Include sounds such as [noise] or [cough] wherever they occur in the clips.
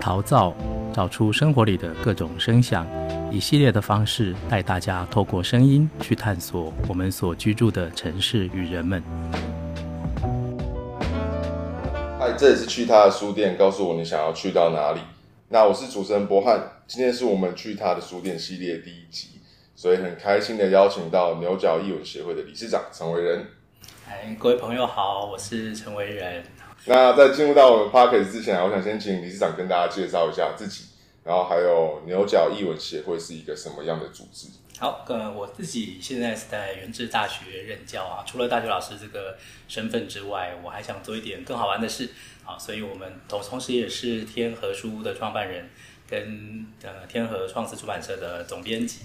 陶造，找出生活里的各种声响，以系列的方式带大家透过声音去探索我们所居住的城市与人们。嗨，这里是去他的书店，告诉我你想要去到哪里。那我是主持人博翰，今天是我们去他的书店系列第一集，所以很开心的邀请到牛角艺文协会的理事长陈维仁。哎，各位朋友好，我是陈维仁。那在进入到我们 podcast 之前，我想先请理事长跟大家介绍一下自己，然后还有牛角艺文协会是一个什么样的组织？好，呃，我自己现在是在元治大学任教啊，除了大学老师这个身份之外，我还想做一点更好玩的事。啊，所以我们同同时也是天河书屋的创办人，跟呃天河创思出版社的总编辑。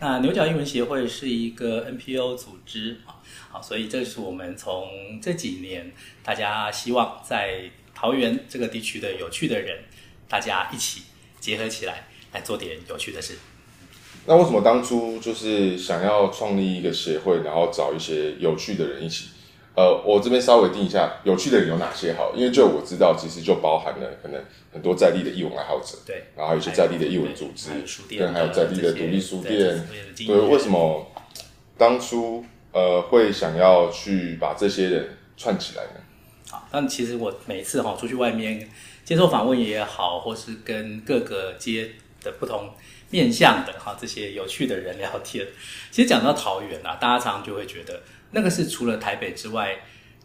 那牛角艺文协会是一个 NPO 组织啊，好，所以这是我们从这几年大家希望在桃园这个地区的有趣的人，大家一起结合起来来做点有趣的事。那为什么当初就是想要创立一个协会，然后找一些有趣的人一起？呃，我这边稍微定一下，有趣的人有哪些好？因为就我知道，其实就包含了可能很多在地的艺文爱好者，对，然后还有一些在地的艺文组织，跟还有在地的独立书店。对，对，为什么当初呃会想要去把这些人串起来呢？好，但其实我每次哈出去外面接受访问也好，或是跟各个街的不同面向的哈这些有趣的人聊天，其实讲到桃园啊，大家常常就会觉得。那个是除了台北之外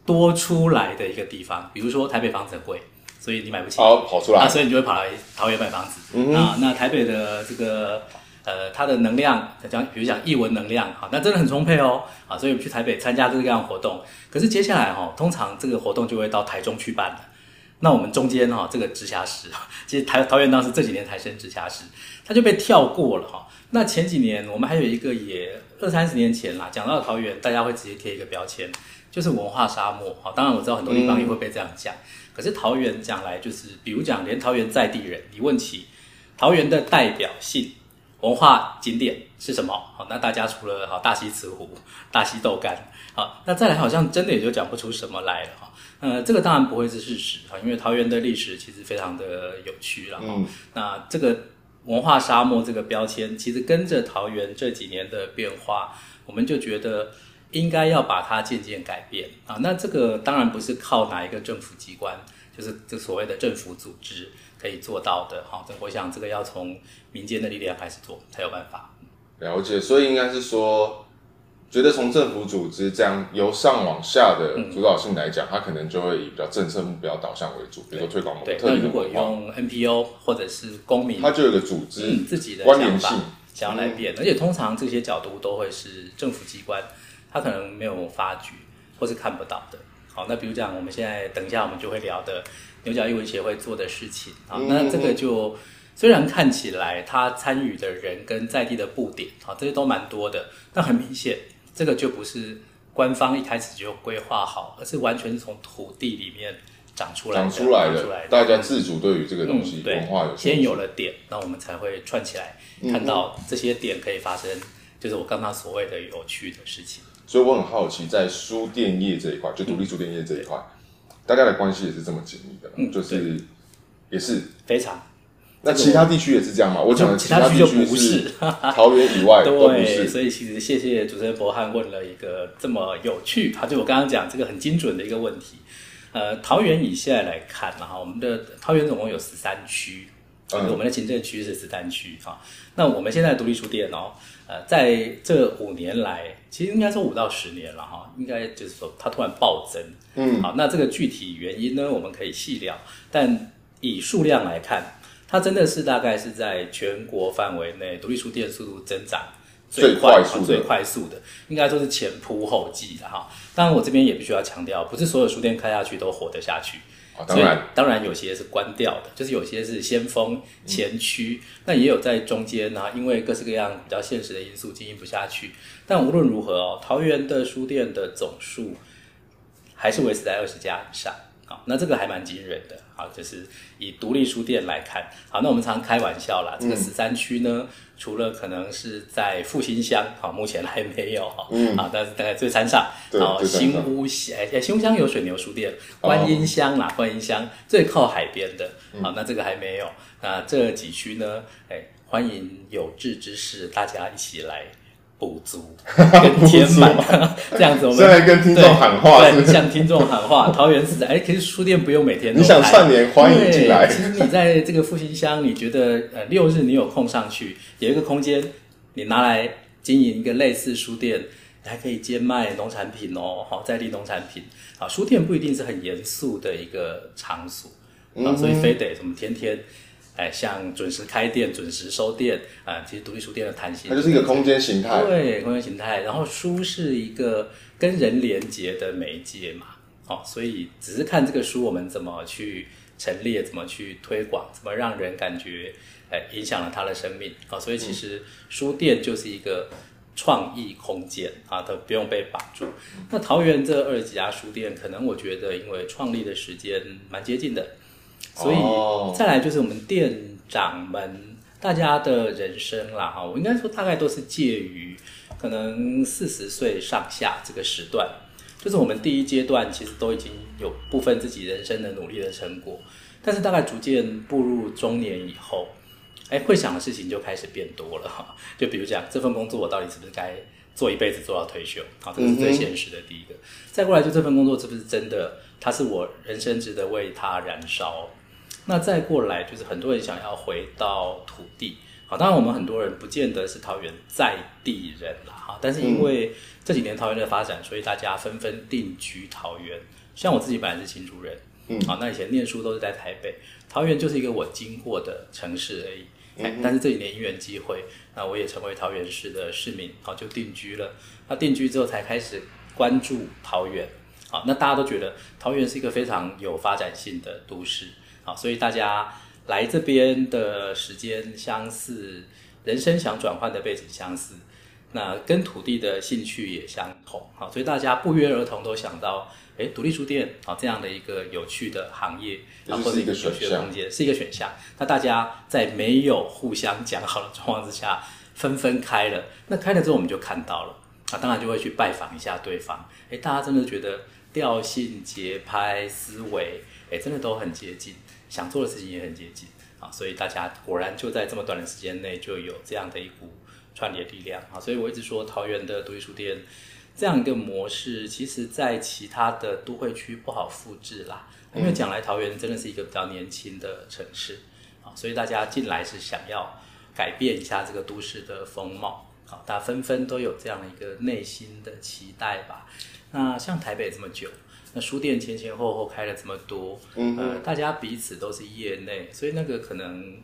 多出来的一个地方，比如说台北房子很贵，所以你买不起，好跑出来，啊，所以你就会跑来桃园买房子。嗯啊，那台北的这个呃，它的能量讲，比如讲译文能量，好，那真的很充沛哦，啊，所以我们去台北参加各个各样的活动。可是接下来哈，通常这个活动就会到台中去办了。那我们中间哈，这个直辖市，[laughs] 其实台桃园当时这几年才升直辖市，它就被跳过了哈。那前几年我们还有一个也二三十年前啦，讲到桃园，大家会直接贴一个标签，就是文化沙漠。好，当然我知道很多地方也会被这样讲，可是桃园讲来就是，比如讲连桃园在地人，你问起桃园的代表性文化景点是什么？好，那大家除了好大溪慈湖、大溪豆干，好，那再来好像真的也就讲不出什么来了哈。呃，这个当然不会是事实哈，因为桃园的历史其实非常的有趣了哈。嗯、那这个。文化沙漠这个标签，其实跟着桃园这几年的变化，我们就觉得应该要把它渐渐改变啊。那这个当然不是靠哪一个政府机关，就是这所谓的政府组织可以做到的。好，我想这个要从民间的力量开始做才有办法。了解，所以应该是说。觉得从政府组织这样由上往下的主导性来讲，嗯、它可能就会以比较政策目标导向为主，比如说推广某个特定。那如果用 NPO 或者是公民，它就有个组织、嗯、自己的关联性想要来变，嗯、而且通常这些角度都会是政府机关，它可能没有发觉或是看不到的。好，那比如讲我们现在等一下我们就会聊的牛角艺文协会做的事情啊，嗯、那这个就虽然看起来他参与的人跟在地的布点啊这些都蛮多的，但很明显。这个就不是官方一开始就规划好，而是完全是从土地里面长出来的。长出来的，大家自主对于这个东西、嗯、文化有先有了点，那我们才会串起来，看到这些点可以发生，就是我刚刚所谓的有趣的事情。所以我很好奇，在书店业这一块，就独立书店业这一块，嗯、大家的关系也是这么紧密的，嗯、就是也是非常。那其他地区也是这样吗？我讲的其他地区就不是桃园以外 [laughs] 都不是。对，所以其实谢谢主持人博翰问了一个这么有趣，啊，就我刚刚讲这个很精准的一个问题。呃，桃园以现在来看哈，我们的桃园总共有十三区，嗯、我们的行政区是十三区哈。那我们现在独立书店哦，呃，在这五年来，其实应该说五到十年了哈，应该就是说它突然暴增。嗯，好，那这个具体原因呢，我们可以细聊，但以数量来看。它真的是大概是在全国范围内独立书店速度增长最快、最快速的，应该说是前仆后继的哈。当然，我这边也必须要强调，不是所有书店开下去都活得下去。当然，当然有些是关掉的，就是有些是先锋前驱，那也有在中间呢，因为各式各样比较现实的因素经营不下去。但无论如何哦，桃园的书店的总数还是维持在二十家以上。好，那这个还蛮惊人的。好，就是以独立书店来看，好，那我们常开玩笑啦，这个十三区呢，除了可能是在复兴乡，好，目前还没有哈，嗯，啊，但是大概最山上，好，新屋乡，哎，新屋乡有水牛书店，观音乡啦，观音乡最靠海边的，好，那这个还没有，那这几区呢，哎，欢迎有志之士，大家一起来。补足 [laughs] 跟填满，[laughs] 这样子我们现在跟听众喊话是是，对，向听众喊话。桃园是哎，其实书店不用每天都。你想串联，欢迎进来。其实你在这个复兴乡，你觉得呃六日你有空上去，有一个空间，你拿来经营一个类似书店，你还可以兼卖农产品哦，好在地农产品啊。书店不一定是很严肃的一个场所啊，所以非得什么天天。哎，像准时开店、准时收店啊、呃，其实独立书店的弹性，它就是一个空间形态。对，空间形态。然后书是一个跟人连接的媒介嘛，哦，所以只是看这个书我们怎么去陈列、怎么去推广、怎么让人感觉哎影响了他的生命啊、哦。所以其实书店就是一个创意空间啊，都不用被绑住。那桃园这二十几家书店，可能我觉得因为创立的时间蛮接近的。所以再来就是我们店长们大家的人生啦哈，我应该说大概都是介于可能四十岁上下这个时段，就是我们第一阶段其实都已经有部分自己人生的努力的成果，但是大概逐渐步入中年以后，哎，会想的事情就开始变多了哈。[laughs] 就比如讲这份工作我到底是不是该做一辈子做到退休？好，这个是最现实的第一个。再过来就这份工作是不是真的，它是我人生值得为它燃烧？那再过来就是很多人想要回到土地，好，当然我们很多人不见得是桃园在地人啦，哈，但是因为这几年桃园的发展，所以大家纷纷定居桃园。像我自己本来是新竹人，嗯，好，那以前念书都是在台北，桃园就是一个我经过的城市而已。嗯，但是这几年因缘机会，那我也成为桃园市的市民，好，就定居了。那定居之后才开始关注桃园，好，那大家都觉得桃园是一个非常有发展性的都市。好，所以大家来这边的时间相似，人生想转换的背景相似，那跟土地的兴趣也相同。好，所以大家不约而同都想到，哎，独立书店啊这样的一个有趣的行业，然后或者一个有趣的空间，是一个选项。那大家在没有互相讲好的状况之下，纷纷开了。那开了之后，我们就看到了，啊，当然就会去拜访一下对方。哎，大家真的觉得调性、节拍、思维，哎，真的都很接近。想做的事情也很接近啊，所以大家果然就在这么短的时间内就有这样的一股串联力量啊，所以我一直说桃园的独立书店这样一个模式，其实在其他的都会区不好复制啦，因为讲来桃园真的是一个比较年轻的城市啊，所以大家进来是想要改变一下这个都市的风貌啊，大家纷纷都有这样的一个内心的期待吧。那像台北这么久。那书店前前后后开了这么多，嗯，呃，大家彼此都是业内，所以那个可能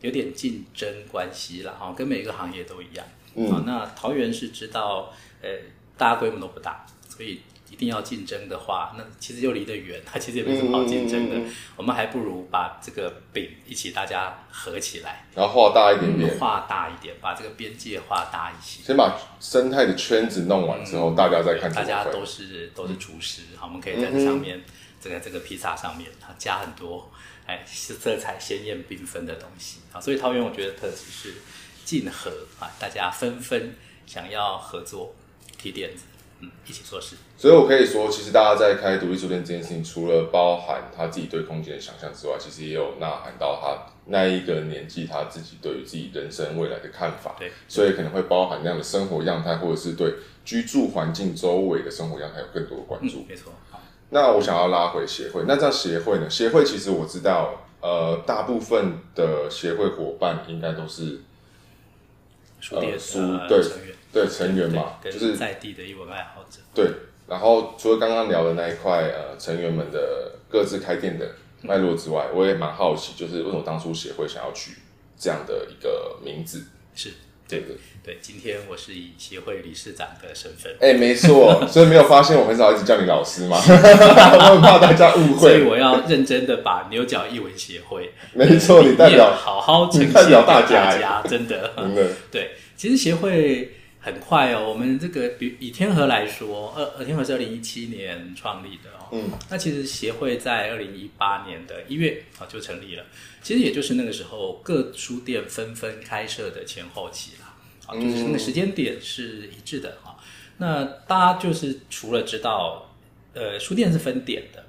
有点竞争关系了，哈，跟每个行业都一样。嗯，啊，那桃园是知道，呃，大家规模都不大，所以。一定要竞争的话，那其实又离得远，[laughs] 它其实也没什么好竞争的。嗯嗯嗯、我们还不如把这个饼一起大家合起来，然后画大一点点，画大一点，把这个边界画大一些。先把生态的圈子弄完之后，嗯、大家再看。大家都是都是厨师，好，我们可以在这上面，这个这个披萨上面，它加很多哎色彩鲜艳缤纷的东西啊。所以桃园我觉得特质是竞合啊，大家纷纷想要合作提点子。嗯，一起做事。所以，我可以说，其实大家在开独立书店这件事情，除了包含他自己对空间的想象之外，其实也有呐喊到他那一个年纪他自己对于自己人生未来的看法。对，所以可能会包含那样的生活样态，或者是对居住环境周围的生活样态有更多的关注。嗯，没错。好，那我想要拉回协会，那这样协会呢？协会其实我知道，呃，大部分的协会伙伴应该都是书店书、呃、对。对成员嘛，就是在地的艺文爱好者。对，然后除了刚刚聊的那一块，呃，成员们的各自开店的脉络之外，嗯、我也蛮好奇，就是为什么当初协会想要取这样的一个名字？是，对对对。今天我是以协会理事长的身份。哎，没错，所以没有发现我很少一直叫你老师吗？我很 [laughs] 怕大家误会，所以我要认真的把牛角译文协会，没错，你代表好好呈现代表大家，真的，真的，对，其实协会。很快哦。我们这个比以天河来说，呃呃，天河是二零一七年创立的哦。嗯。那其实协会在二零一八年的一月啊就成立了，其实也就是那个时候各书店纷纷开设的前后期啦。啊，就是那个时间点是一致的哈。嗯。那大家就是除了知道，呃，书店是分点的，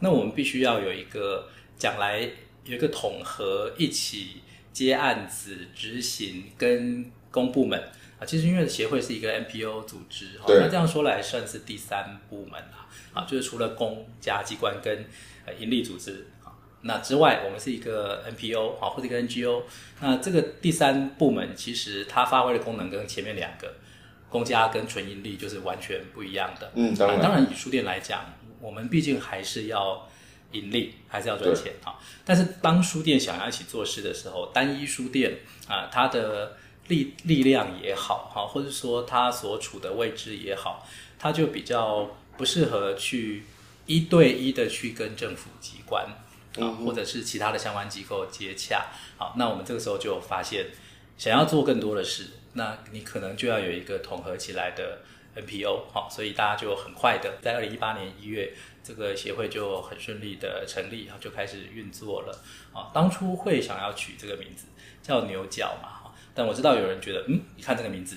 那我们必须要有一个将来有一个统合一起。接案子、执行跟公部门啊，其实因为协会是一个 NPO 组织，哈那这样说来算是第三部门啊，啊，就是除了公家机关跟呃盈利组织啊，那之外，我们是一个 NPO 啊，或者一个 NGO，那这个第三部门其实它发挥的功能跟前面两个公家跟纯盈利就是完全不一样的。嗯，当然，啊、当然以书店来讲，我们毕竟还是要。盈利还是要赚钱啊，但是当书店想要一起做事的时候，单一书店啊，它的力力量也好哈，或者说他所处的位置也好，他就比较不适合去一对一的去跟政府机关啊，或者是其他的相关机构接洽。好，那我们这个时候就发现，想要做更多的事，那你可能就要有一个统合起来的 NPO 好，所以大家就很快的在二零一八年一月。这个协会就很顺利的成立，就开始运作了啊。当初会想要取这个名字叫牛角嘛，但我知道有人觉得，嗯，你看这个名字，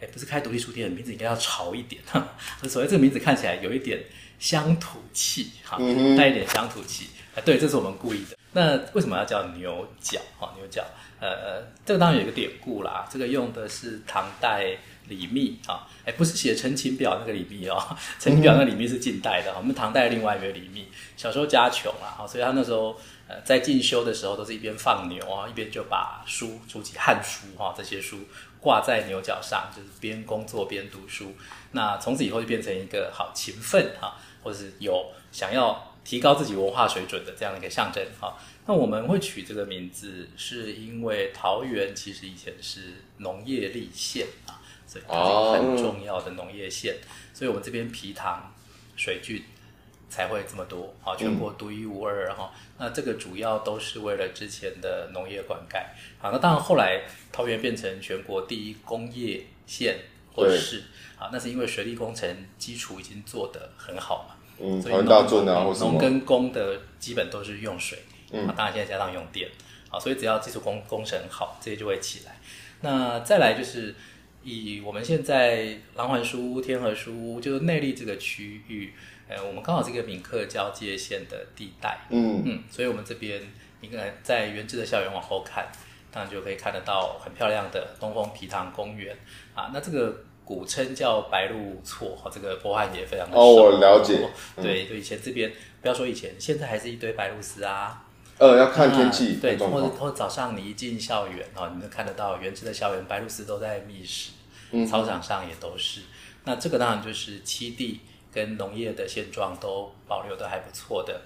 哎，不是开独立书店的名字应该要潮一点，[laughs] 所以这个名字看起来有一点乡土气，哈，带一点乡土气。啊，对，这是我们故意的。那为什么要叫牛角？哈，牛角，呃，这个当然有一个典故啦，这个用的是唐代。李密啊，哎，不是写《陈情表》那个李密哦，[laughs]《陈情表》那个李密是近代的，我们唐代另外一个李密，小时候家穷啊，所以他那时候呃在进修的时候都是一边放牛啊，一边就把书，书籍、汉书哈这些书挂在牛角上，就是边工作边读书。那从此以后就变成一个好勤奋哈，或者是有想要提高自己文化水准的这样一个象征哈。那我们会取这个名字，是因为桃园其实以前是农业立县啊。所以它是一个很重要的农业县，哦、所以我们这边皮塘水圳才会这么多，啊，全国独一无二哈。嗯、那这个主要都是为了之前的农业灌溉，好，那当然后来桃园变成全国第一工业县或者是，啊，那是因为水利工程基础已经做得很好嘛，嗯，所以农农跟工的基本都是用水，嗯，当然现在加上用电，啊，所以只要基础工工程好，这些就会起来。那再来就是。以我们现在琅环书屋、天和书屋，就是内力这个区域，呃，我们刚好是一个闽客交界线的地带，嗯嗯，所以我们这边你可能在原治的校园往后看，当然就可以看得到很漂亮的东风皮塘公园啊。那这个古称叫白鹿厝，哈，这个波汉也非常的熟。哦，我了解。对，就以前这边不要说以前，现在还是一堆白鹭鸶啊。呃，要看天气，对，或者或者早上你一进校园哦，你能看得到元智的校园，白鹭鸶都在觅食，嗯、操场上也都是。那这个当然就是七地跟农业的现状都保留的还不错的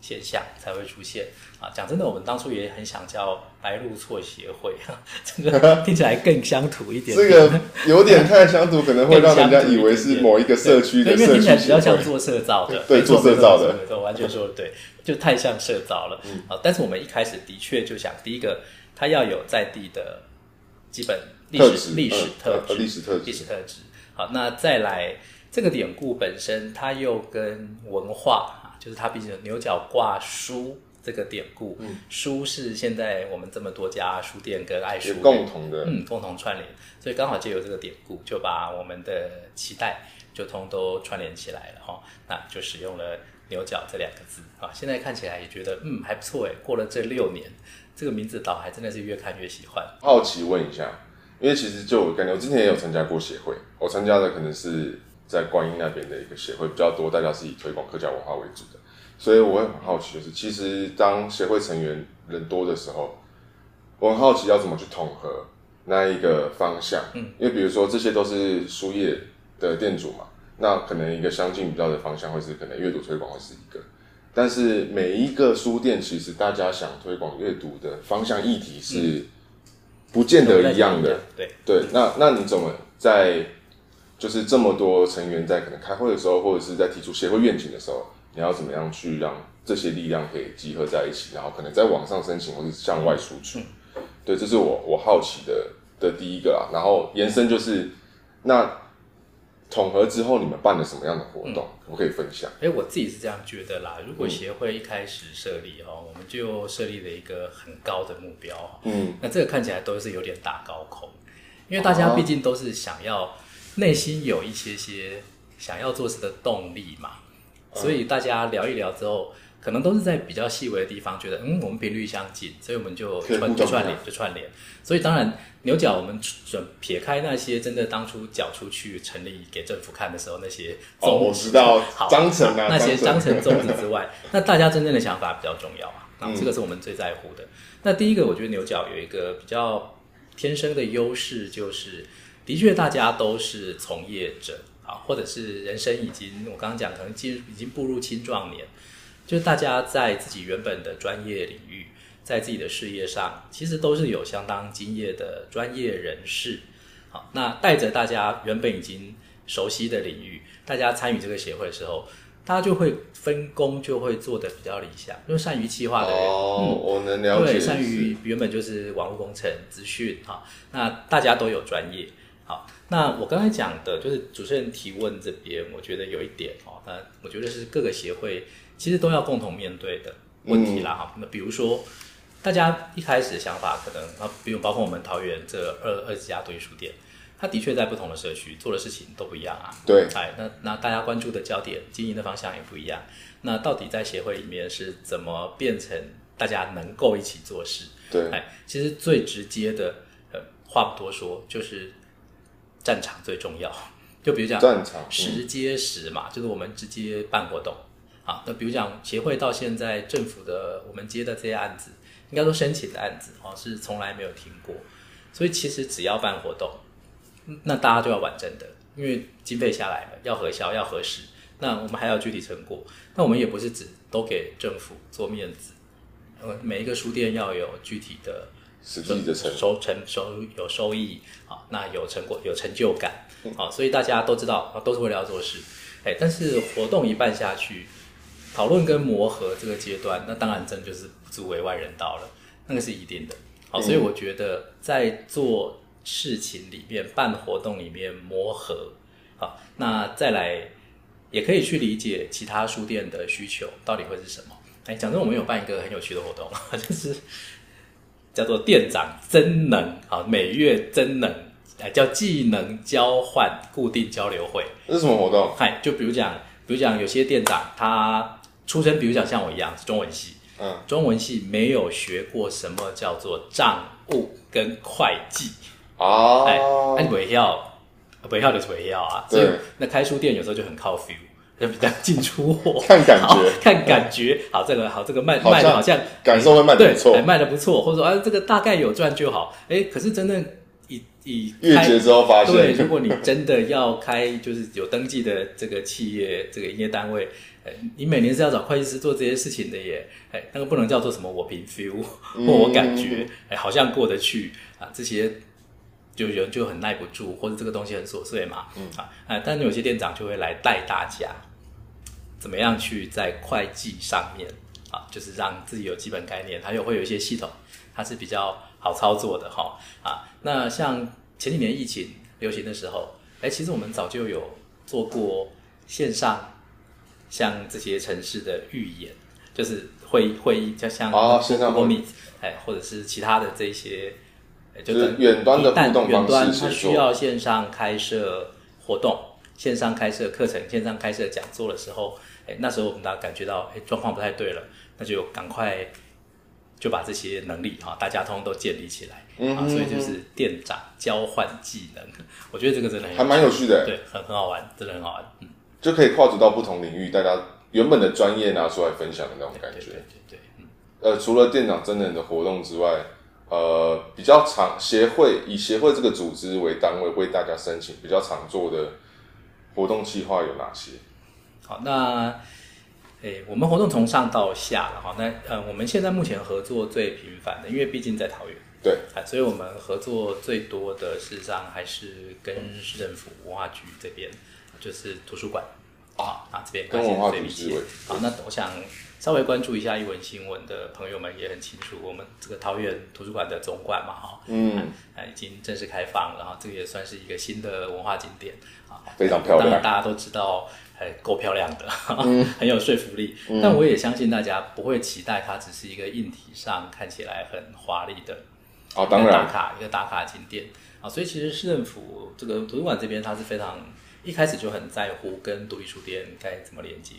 现象才会出现啊。讲真的，我们当初也很想叫白鹭错协会，[laughs] 这个听起来更乡土一点，点。这个有点太乡土，可能会让人家以为是某一个社区的社区。因为听起来比较像做社造的，对，做社造的，对，完全说的对。就太像社造了，嗯，啊，但是我们一开始的确就想，第一个，它要有在地的基本历史历史特质，历史特质，历史特质。好，那再来这个典故本身，它又跟文化啊，就是它毕竟牛角挂书这个典故，嗯，书是现在我们这么多家书店跟爱书共同的，嗯，共同串联，所以刚好借由这个典故，就把我们的期待就通都串联起来了哈，那就使用了。牛角这两个字啊，现在看起来也觉得嗯还不错哎。过了这六年，这个名字倒还真的是越看越喜欢。好奇问一下，因为其实就我感觉，我之前也有参加过协会，我参加的可能是在观音那边的一个协会比较多，大家是以推广客家文化为主的，所以我会很好奇，就是其实当协会成员人多的时候，我很好奇要怎么去统合那一个方向，嗯，因为比如说这些都是书业的店主嘛。那可能一个相近比较的方向会是可能阅读推广会是一个，但是每一个书店其实大家想推广阅读的方向议题是不见得一样的。对。对，那那你怎么在就是这么多成员在可能开会的时候，或者是在提出协会愿景的时候，你要怎么样去让这些力量可以集合在一起，然后可能在网上申请或者是向外输出？对，这是我我好奇的的第一个啊，然后延伸就是。那统合之后，你们办了什么样的活动？可不可以分享？哎，我自己是这样觉得啦。如果协会一开始设立哦，我们就设立了一个很高的目标。嗯，那这个看起来都是有点打高空，因为大家毕竟都是想要内心有一些些想要做事的动力嘛，所以大家聊一聊之后。可能都是在比较细微的地方，觉得嗯，我们频率相近，所以我们就串就串联就串联。所以当然牛角，我们准撇开那些真的当初缴出去成立给政府看的时候那些哦，我知道好章程啊，那些章程宗旨之外，[laughs] 那大家真正的想法比较重要啊。那，这个是我们最在乎的。嗯、那第一个，我觉得牛角有一个比较天生的优势，就是的确大家都是从业者啊，或者是人生已经我刚刚讲可能进已经步入青壮年。就是大家在自己原本的专业领域，在自己的事业上，其实都是有相当经验的专业人士。好，那带着大家原本已经熟悉的领域，大家参与这个协会的时候，大家就会分工，就会做得比较理想。因为善于企划的人，哦，嗯、我能了解。对，善于原本就是网络工程、资讯，哈，那大家都有专业。好，那我刚才讲的就是主持人提问这边，我觉得有一点哦，那我觉得是各个协会。其实都要共同面对的问题啦，哈、嗯。那比如说，大家一开始的想法可能啊，比如包括我们桃园这二二十家独立书店，它的确在不同的社区做的事情都不一样啊。对，哎，那那大家关注的焦点、经营的方向也不一样。那到底在协会里面是怎么变成大家能够一起做事？对，哎，其实最直接的，呃，话不多说，就是战场最重要。就比如讲战场实接实嘛，嗯、就是我们直接办活动。啊，那比如讲协会到现在政府的我们接的这些案子，应该说申请的案子哦，是从来没有停过。所以其实只要办活动，那大家就要玩真的，因为经费下来了，要核销要核实，那我们还要具体成果。那我们也不是只都给政府做面子，呃，每一个书店要有具体的实际的成收成收有收益啊，那有成果有成就感啊，所以大家都知道啊都是为了要做事，哎，但是活动一办下去。讨论跟磨合这个阶段，那当然真就是不足为外人道了，那个是一定的。好，所以我觉得在做事情里面、办活动里面磨合，好，那再来也可以去理解其他书店的需求到底会是什么。哎，讲真，我们有办一个很有趣的活动，[laughs] 就是叫做店长增能，好，每月增能，哎，叫技能交换固定交流会。这是什么活动？嗨，就比如讲，比如讲有些店长他。出身，比如讲像我一样是中文系，嗯，中文系没有学过什么叫做账务跟会计哦，哎，那你不要，不要就是不要啊，所以那开书店有时候就很靠 feel，就比较进出货，[laughs] 看感觉，看感觉，好，这个好，这个卖卖的好像感受会卖的不错，对，卖的不错，或者说啊，这个大概有赚就好，哎，可是真正以以月结之后发现，对，如果你真的要开，就是有登记的这个企业，这个营业单位。你每年是要找会计师做这些事情的耶，哎，那个不能叫做什么我凭 feel 或我感觉，哎，好像过得去啊，这些就有人就很耐不住，或者这个东西很琐碎嘛，嗯。啊，哎，但有些店长就会来带大家怎么样去在会计上面啊，就是让自己有基本概念，还有会有一些系统，它是比较好操作的哈啊。那像前几年疫情流行的时候，哎，其实我们早就有做过线上。像这些城市的预演，就是会议会议，就像哦线上会议，哎，或者是其他的这些，就是远端的互动远端它需要线上开设活动、线上开设课程、线上开设讲座的时候，哎，那时候我们大家感觉到哎状况不太对了，那就赶快就把这些能力哈，大家通通都建立起来，嗯所以就是店长交换技能，我觉得这个真的很还蛮有趣的，对，很很好玩，真的很好玩，嗯。就可以跨足到不同领域，大家原本的专业拿出来分享的那种感觉。对对对，嗯。呃，除了店长真人的活动之外，呃，比较常协会以协会这个组织为单位为大家申请比较常做的活动计划有哪些？好，那诶，我们活动从上到下了哈。那呃，我们现在目前合作最频繁的，因为毕竟在桃园，对，啊所以我们合作最多的事实上还是跟市政府文化局这边。就是图书馆啊，啊这边关系最密切。好，那我想稍微关注一下一文新闻的朋友们也很清楚，我们这个桃园图书馆的总馆嘛，哈，嗯，啊，已经正式开放，然后这个也算是一个新的文化景点啊，非常漂亮。当然大家都知道，还够漂亮的，嗯、[laughs] 很有说服力。嗯、但我也相信大家不会期待它只是一个硬体上看起来很华丽的，哦，当然，打卡一个打卡景点啊，所以其实市政府这个图书馆这边，它是非常一开始就很在乎跟独立书店该怎么连接。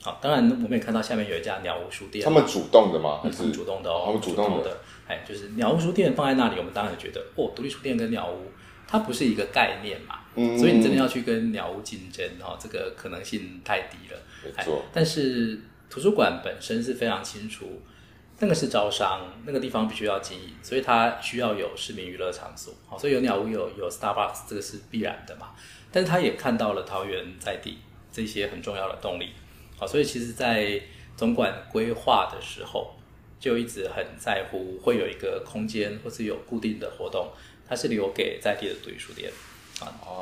好，当然我们也看到下面有一家鸟屋书店，他们主动的吗？是主动的哦，他们主动的。哎，就是鸟屋书店放在那里，我们当然觉得哦，独立书店跟鸟屋它不是一个概念嘛，嗯，所以你真的要去跟鸟屋竞争哦，这个可能性太低了。没错，但是图书馆本身是非常清楚，那个是招商，那个地方必须要经营，所以它需要有市民娱乐场所。好，所以有鸟屋有有 Starbucks，这个是必然的嘛。但是他也看到了桃园在地这些很重要的动力。好，所以其实，在总管规划的时候，就一直很在乎会有一个空间，或是有固定的活动，它是留给在地的独立书店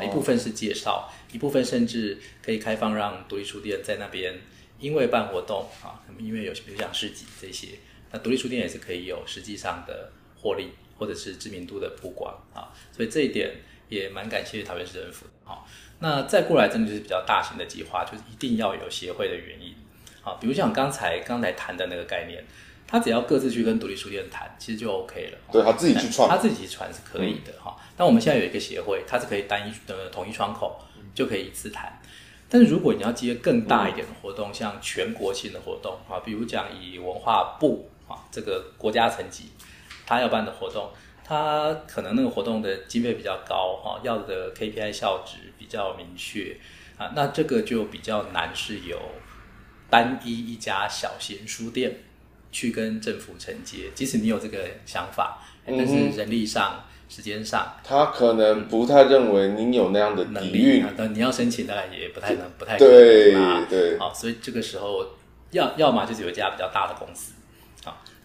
一部分是介绍，一部分甚至可以开放让独立书店在那边，因为办活动啊，因为有比如像市集这些，那独立书店也是可以有实际上的获利，或者是知名度的曝光啊。所以这一点也蛮感谢桃园市政府的。好。那再过来，真的就是比较大型的计划，就是一定要有协会的原因。啊，比如像刚才刚才谈的那个概念，他只要各自去跟独立书店谈，其实就 OK 了。对，他自己去创，他自己去传是可以的哈。嗯、但我们现在有一个协会，它是可以单一的统一窗口，就可以一次谈。但是如果你要接更大一点的活动，嗯、像全国性的活动啊，比如讲以文化部啊这个国家层级，他要办的活动。他可能那个活动的经费比较高哈，要的 KPI 效值比较明确啊，那这个就比较难是由单一一家小型书店去跟政府承接，即使你有这个想法，但是人力上、嗯、时间上，他可能不太认为您有那样的能力，那你要申请大概也不太能，不太对对，好，所以这个时候要要么就是有一家比较大的公司。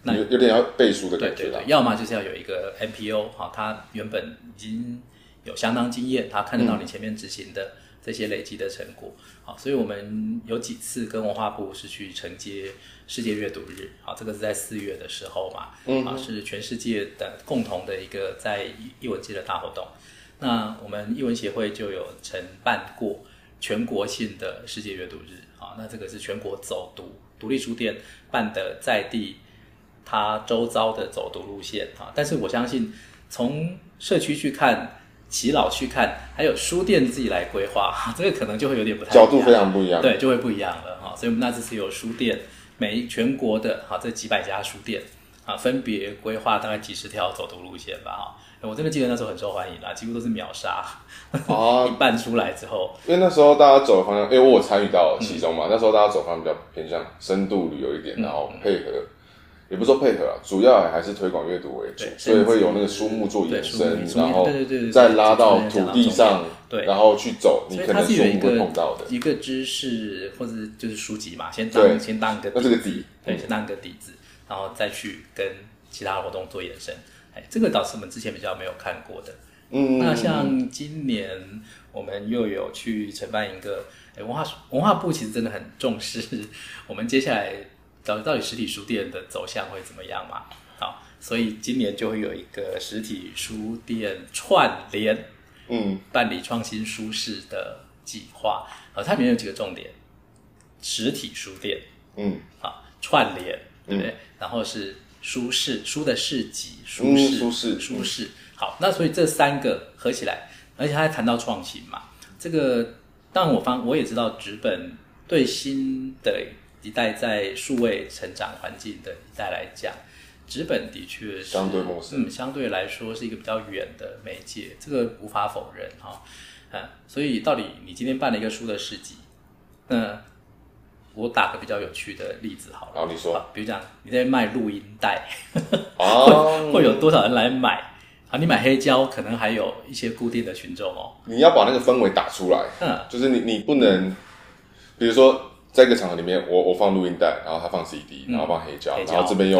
那有有点要背书的感觉，对对对，要么就是要有一个 NPO 哈，他原本已经有相当经验，他看得到你前面执行的这些累积的成果，好，所以我们有几次跟文化部是去承接世界阅读日，好，这个是在四月的时候嘛，嗯，啊，是全世界的共同的一个在译文界的大活动，那我们译文协会就有承办过全国性的世界阅读日，啊，那这个是全国走读独立书店办的在地。它周遭的走读路线啊，但是我相信从社区去看，耆老去看，还有书店自己来规划，这个可能就会有点不太角度非常不一样，对，就会不一样了哈。所以我们那次是有书店，每一全国的哈这几百家书店啊，分别规划大概几十条走读路线吧哈。我真的记得那时候很受欢迎啦，几乎都是秒杀。哦、啊，[laughs] 一半出来之后，因为那时候大家走的方向，因为我有参与到其中嘛，嗯、那时候大家走方向比较偏向深度旅游一点，然后配合。嗯也不说配合啊，主要还是推广阅读为主，所以会有那个书目做延伸，然后再拉到土地上，然后去走，你可能书目会碰到的。一个知识或者就是书籍嘛，先当先当个那这个底，对，先当个底子，然后再去跟其他的活动做延伸。哎，这个倒是我们之前比较没有看过的。嗯，那像今年我们又有去承办一个，哎，文化文化部其实真的很重视 [laughs] 我们接下来。到到底实体书店的走向会怎么样嘛？好，所以今年就会有一个实体书店串联，嗯，办理创新舒适的计划。呃，它里面有几个重点：实体书店，嗯，啊，串联，对不对？嗯、然后是舒适，书的市集，书市，书市，书市。好，那所以这三个合起来，而且他还谈到创新嘛。这个，当然我方我也知道，纸本对新的。一代在数位成长环境的一代来讲，纸本的确是相对陌生，嗯，相对来说是一个比较远的媒介，这个无法否认哈、哦。嗯，所以到底你今天办了一个书的市集，那我打个比较有趣的例子好了，然后你说，比如讲你在卖录音带，[laughs] 哦，会有多少人来买？啊，你买黑胶可能还有一些固定的群众哦。你要把那个氛围打出来，嗯，就是你你不能，嗯、比如说。在一个场合里面，我我放录音带，然后他放 CD，然后放黑胶，然后这边又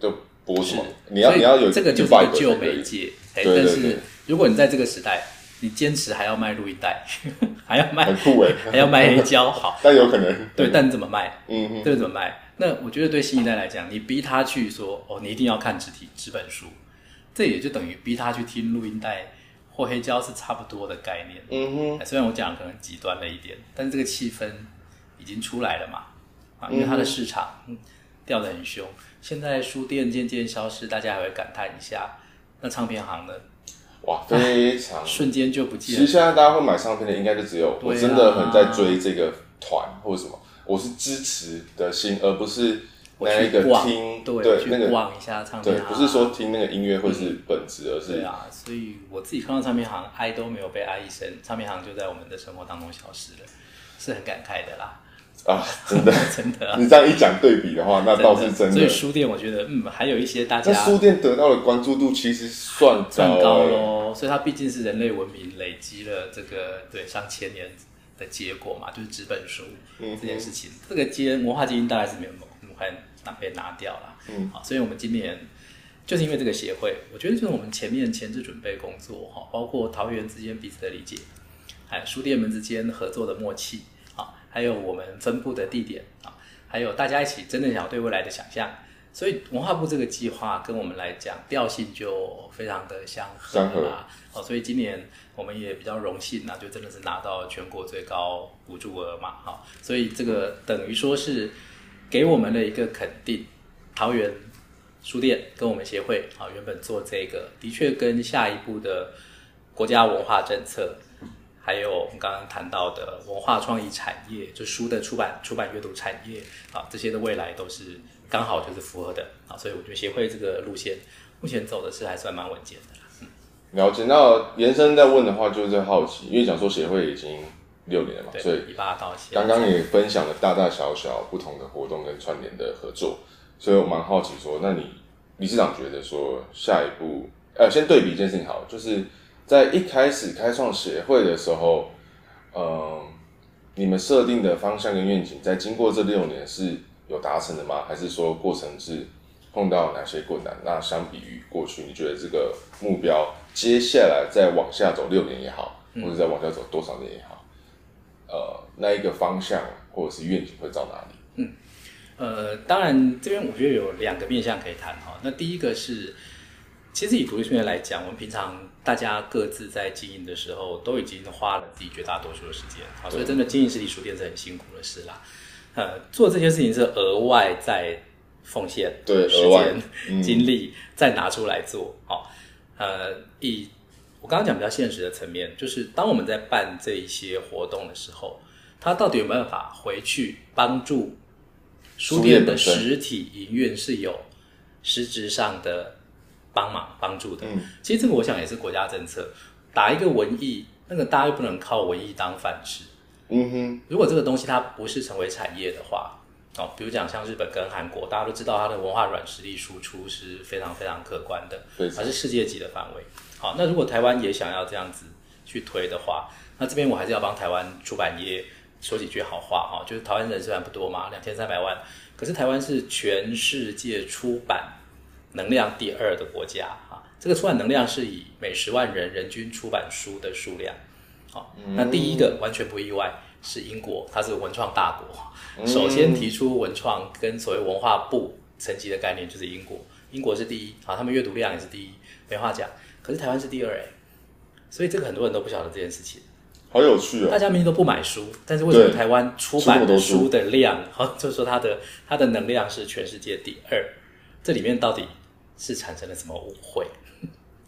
就播什么？你要你要有这个就是旧媒介。但是如果你在这个时代，你坚持还要卖录音带，[laughs] 还要卖很酷哎，[laughs] 还要卖黑胶，好，[laughs] 但有可能对，但你怎么卖？嗯，这个怎么卖？那我觉得对新一代来讲，你逼他去说哦，你一定要看纸体纸本书，这也就等于逼他去听录音带或黑胶是差不多的概念。嗯哼，虽然我讲可能极端了一点，但是这个气氛已经出来了嘛。啊，因为它的市场掉得很凶，现在书店渐渐消失，大家还会感叹一下。那唱片行呢？哇，非常 [laughs] 瞬间就不见了。其实现在大家会买唱片的，应该就只有我真的很在追这个团或者什么，我是支持的心，而不是那一个听对，对那个逛一下唱片行，对，不是说听那个音乐会是本质，而是对啊。所以我自己看到唱片行，哀都没有被哀一声，唱片行就在我们的生活当中消失了，是很感慨的啦。啊，[laughs] 真的真的、啊，你这样一讲对比的话，那倒是真的。所以书店，我觉得嗯，还有一些大家。书店得到的关注度其实算算高喽，所以它毕竟是人类文明累积了这个对上千年的结果嘛，就是纸本书、嗯、这件事情。这个基因文化基因大概是没有快拿被拿掉了。嗯，好，所以我们今年就是因为这个协会，我觉得就是我们前面前置准备工作哈，包括桃园之间彼此的理解，还有书店们之间合作的默契。还有我们分布的地点啊，还有大家一起真正想对未来的想象，所以文化部这个计划跟我们来讲调性就非常的相合啦。哦，所以今年我们也比较荣幸啊，就真的是拿到全国最高补助额嘛，哈，所以这个等于说是给我们的一个肯定。桃园书店跟我们协会啊，原本做这个的确跟下一步的国家文化政策。还有我们刚刚谈到的文化创意产业，就书的出版、出版阅读产业啊，这些的未来都是刚好就是符合的啊，所以我觉得协会这个路线目前走的是还算蛮稳健的啦。嗯，了解。那延伸再问的话，就是在好奇，因为讲说协会已经六年了嘛，所以刚刚也分享了大大小小不同的活动跟串联的合作，所以我蛮好奇说，那你理事长觉得说下一步，呃，先对比一件事情好，就是。在一开始开创协会的时候，嗯，你们设定的方向跟愿景，在经过这六年是有达成的吗？还是说过程是碰到哪些困难？那相比于过去，你觉得这个目标接下来再往下走六年也好，或者再往下走多少年也好，呃，那一个方向或者是愿景会到哪里？嗯，呃，当然这边我觉得有两个面向可以谈哈。那第一个是。其实以独立书店来讲，我们平常大家各自在经营的时候，都已经花了自己绝大多数的时间，啊，所以真的经营实体书店是很辛苦的事啦。呃，做这些事情是额外在奉献对时间、嗯、精力再拿出来做，好，呃，以我刚刚讲比较现实的层面，就是当我们在办这一些活动的时候，它到底有没有办法回去帮助书店的实体营运是有实质上的。帮忙帮助的，嗯，其实这个我想也是国家政策，打一个文艺，那个大家又不能靠文艺当饭吃，嗯哼。如果这个东西它不是成为产业的话，哦，比如讲像日本跟韩国，大家都知道它的文化软实力输出是非常非常可观的，而是世界级的范围。好，那如果台湾也想要这样子去推的话，那这边我还是要帮台湾出版业说几句好话哈，就是台湾人虽然不多嘛，两千三百万，可是台湾是全世界出版。能量第二的国家啊，这个出版能量是以每十万人人均出版书的数量，好，那第一个完全不意外是英国，它是文创大国，首先提出文创跟所谓文化部层级的概念就是英国，英国是第一啊，他们阅读量也是第一，没话讲。可是台湾是第二哎，所以这个很多人都不晓得这件事情，好有趣啊！大家明明都不买书，但是为什么台湾出版的书的量，好，[laughs] 就是说它的它的能量是全世界第二，这里面到底？是产生了什么误会，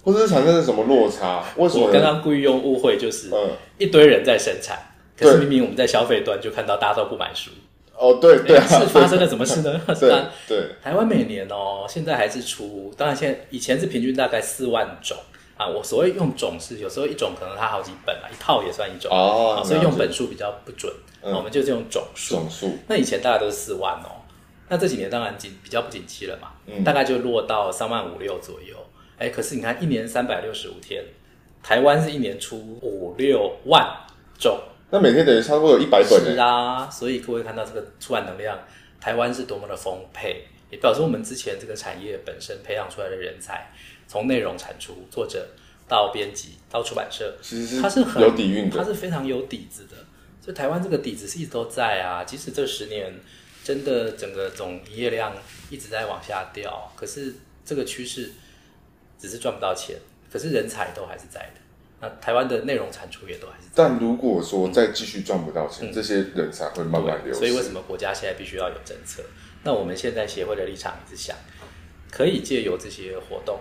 或者是产生了什么落差？为什么？我刚刚故意用误会，就是一堆人在生产，可是明明我们在消费端就看到大家都不买书。哦，对对、啊，是发生了什么事呢？[laughs] 对对，对，台湾每年哦，现在还是出，当然现在以前是平均大概四万种啊。我所谓用种是有时候一种可能它好几本啊，一套也算一种哦，所以用本数比较不准，嗯、我们就是用种数。种数。那以前大概都是四万哦。那这几年当然景比较不景气了嘛，嗯，大概就落到三万五六左右。哎，可是你看，一年三百六十五天，台湾是一年出五六万种，那每天等于差不多有一百本。是啊，所以各位看到这个出版能量，台湾是多么的丰沛，也表示我们之前这个产业本身培养出来的人才，从内容产出、作者到编辑到出版社，其实它是很有底蕴的，它是非常有底子的。所以台湾这个底子是一直都在啊，即使这十年。真的整个总营业量一直在往下掉，可是这个趋势只是赚不到钱，可是人才都还是在的。那台湾的内容产出也都还是在。但如果说再继续赚不到钱，嗯、这些人才会慢慢流失。所以为什么国家现在必须要有政策？那我们现在协会的立场也是想，可以借由这些活动，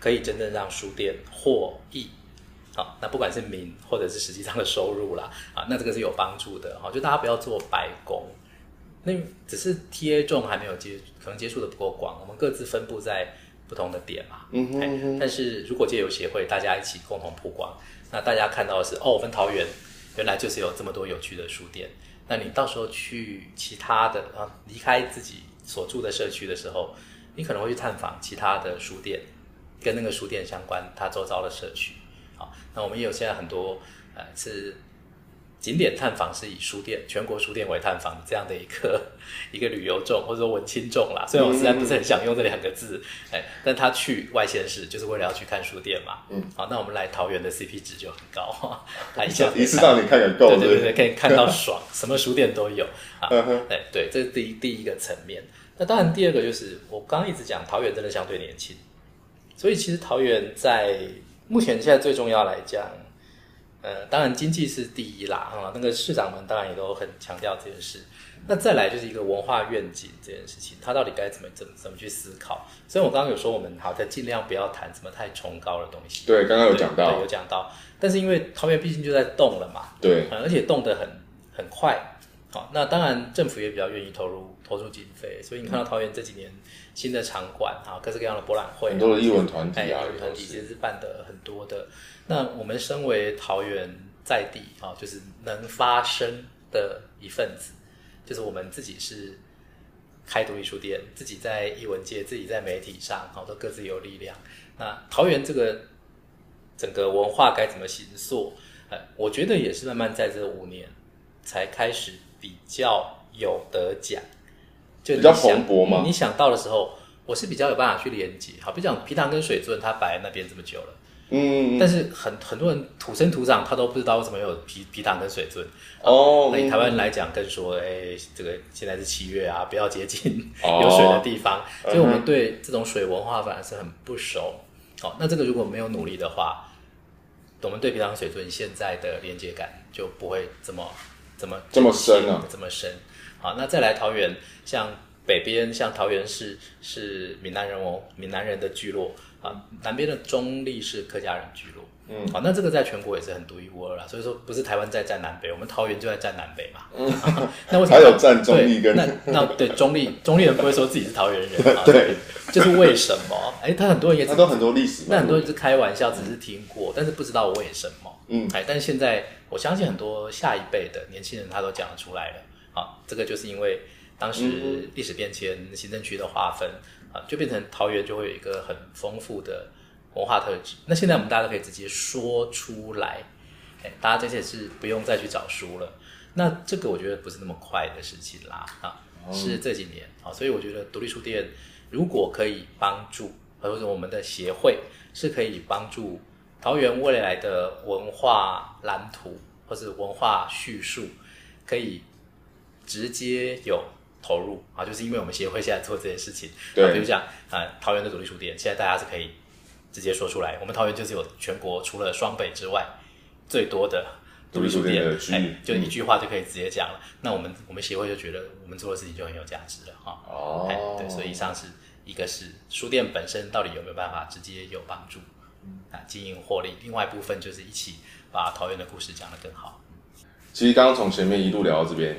可以真正让书店获益。好，那不管是名或者是实际上的收入啦，啊，那这个是有帮助的。哈，就大家不要做白工。那只是 TA 众还没有接，可能接触的不够广，我们各自分布在不同的点嘛。嗯哼，嗯哼。但是如果借由协会，大家一起共同曝光，那大家看到的是，哦，我们桃园原来就是有这么多有趣的书店。那你到时候去其他的啊，离开自己所住的社区的时候，你可能会去探访其他的书店，跟那个书店相关，它周遭的社区。好，那我们也有现在很多呃是。景点探访是以书店全国书店为探访这样的一个 [laughs] 一个旅游众或者说文青众啦，虽然我实在不是很想用这两个字，哎、嗯，但他去外县市就是为了要去看书店嘛。嗯，好，那我们来桃园的 CP 值就很高，[laughs] [laughs] 他一下一次让你看个够，对对对，可以看到爽，什么书店都有啊。哎，对，这是第一第一个层面。那当然，第二个就是我刚刚一直讲，桃园真的相对年轻，所以其实桃园在目前现在最重要来讲。呃，当然经济是第一啦，啊，那个市长们当然也都很强调这件事。那再来就是一个文化愿景这件事情，它到底该怎么怎么怎么去思考？所以我刚刚有说，我们好在尽量不要谈什么太崇高的东西。对，刚刚有讲到，对，有讲到。但是因为桃园毕竟就在动了嘛，对，而且动得很很快。好，那当然政府也比较愿意投入投入经费，所以你看到桃园这几年新的场馆啊，各式各样的博览会，很多的艺文团体啊，艺文团体其实是办的很多的。那我们身为桃园在地啊，就是能发声的一份子，就是我们自己是开独立书店，自己在艺文界，自己在媒体上，好，都各自有力量。那桃园这个整个文化该怎么形塑？呃，我觉得也是慢慢在这五年才开始比较有得奖，就比较蓬勃嘛。你想到的时候，我是比较有办法去连接。好，比如讲皮糖跟水樽，它摆在那边这么久了。嗯，但是很很多人土生土长，他都不知道为什么有皮皮糖跟水樽。哦，那以台湾人来讲，更说，哎、欸，这个现在是七月啊，[laughs] 不要接近有水的地方。哦、所以，我们对这种水文化反而是很不熟。哦，那这个如果没有努力的话，我们对皮糖水樽现在的连接感就不会这么这么这么深啊，这么深。好，那再来桃园，像北边，像桃园市是闽南人哦，闽南人的聚落。啊，南边的中立是客家人聚落，嗯，好，那这个在全国也是很独一无二啦。所以说不是台湾在占南北，我们桃园就在占南北嘛。嗯，啊、[laughs] 那为什么还有占中立跟那那对中立中立人不会说自己是桃园人啊？[laughs] 对，就是为什么？哎、欸，他很多人也他都很多历史，那很多人是开玩笑，只是听过，但是不知道为什么。嗯，哎，但是现在我相信很多下一辈的年轻人他都讲得出来了。好，这个就是因为当时历史变迁、行政区的划分。啊，就变成桃园就会有一个很丰富的文化特质。那现在我们大家都可以直接说出来，哎，大家这些是不用再去找书了。那这个我觉得不是那么快的事情啦，啊，是这几年啊，所以我觉得独立书店如果可以帮助，或者说我们的协会是可以帮助桃园未来的文化蓝图或者文化叙述，可以直接有。投入啊，就是因为我们协会现在做这件事情，对，比如讲啊，桃园的独立书店，现在大家是可以直接说出来，我们桃园就是有全国除了双北之外最多的独立书店，哎，就一句话就可以直接讲了。嗯、那我们我们协会就觉得我们做的事情就很有价值了哈。哦，对，所以以上是一个是书店本身到底有没有办法直接有帮助啊，经营获利，另外一部分就是一起把桃园的故事讲得更好。其实刚刚从前面一路聊到这边。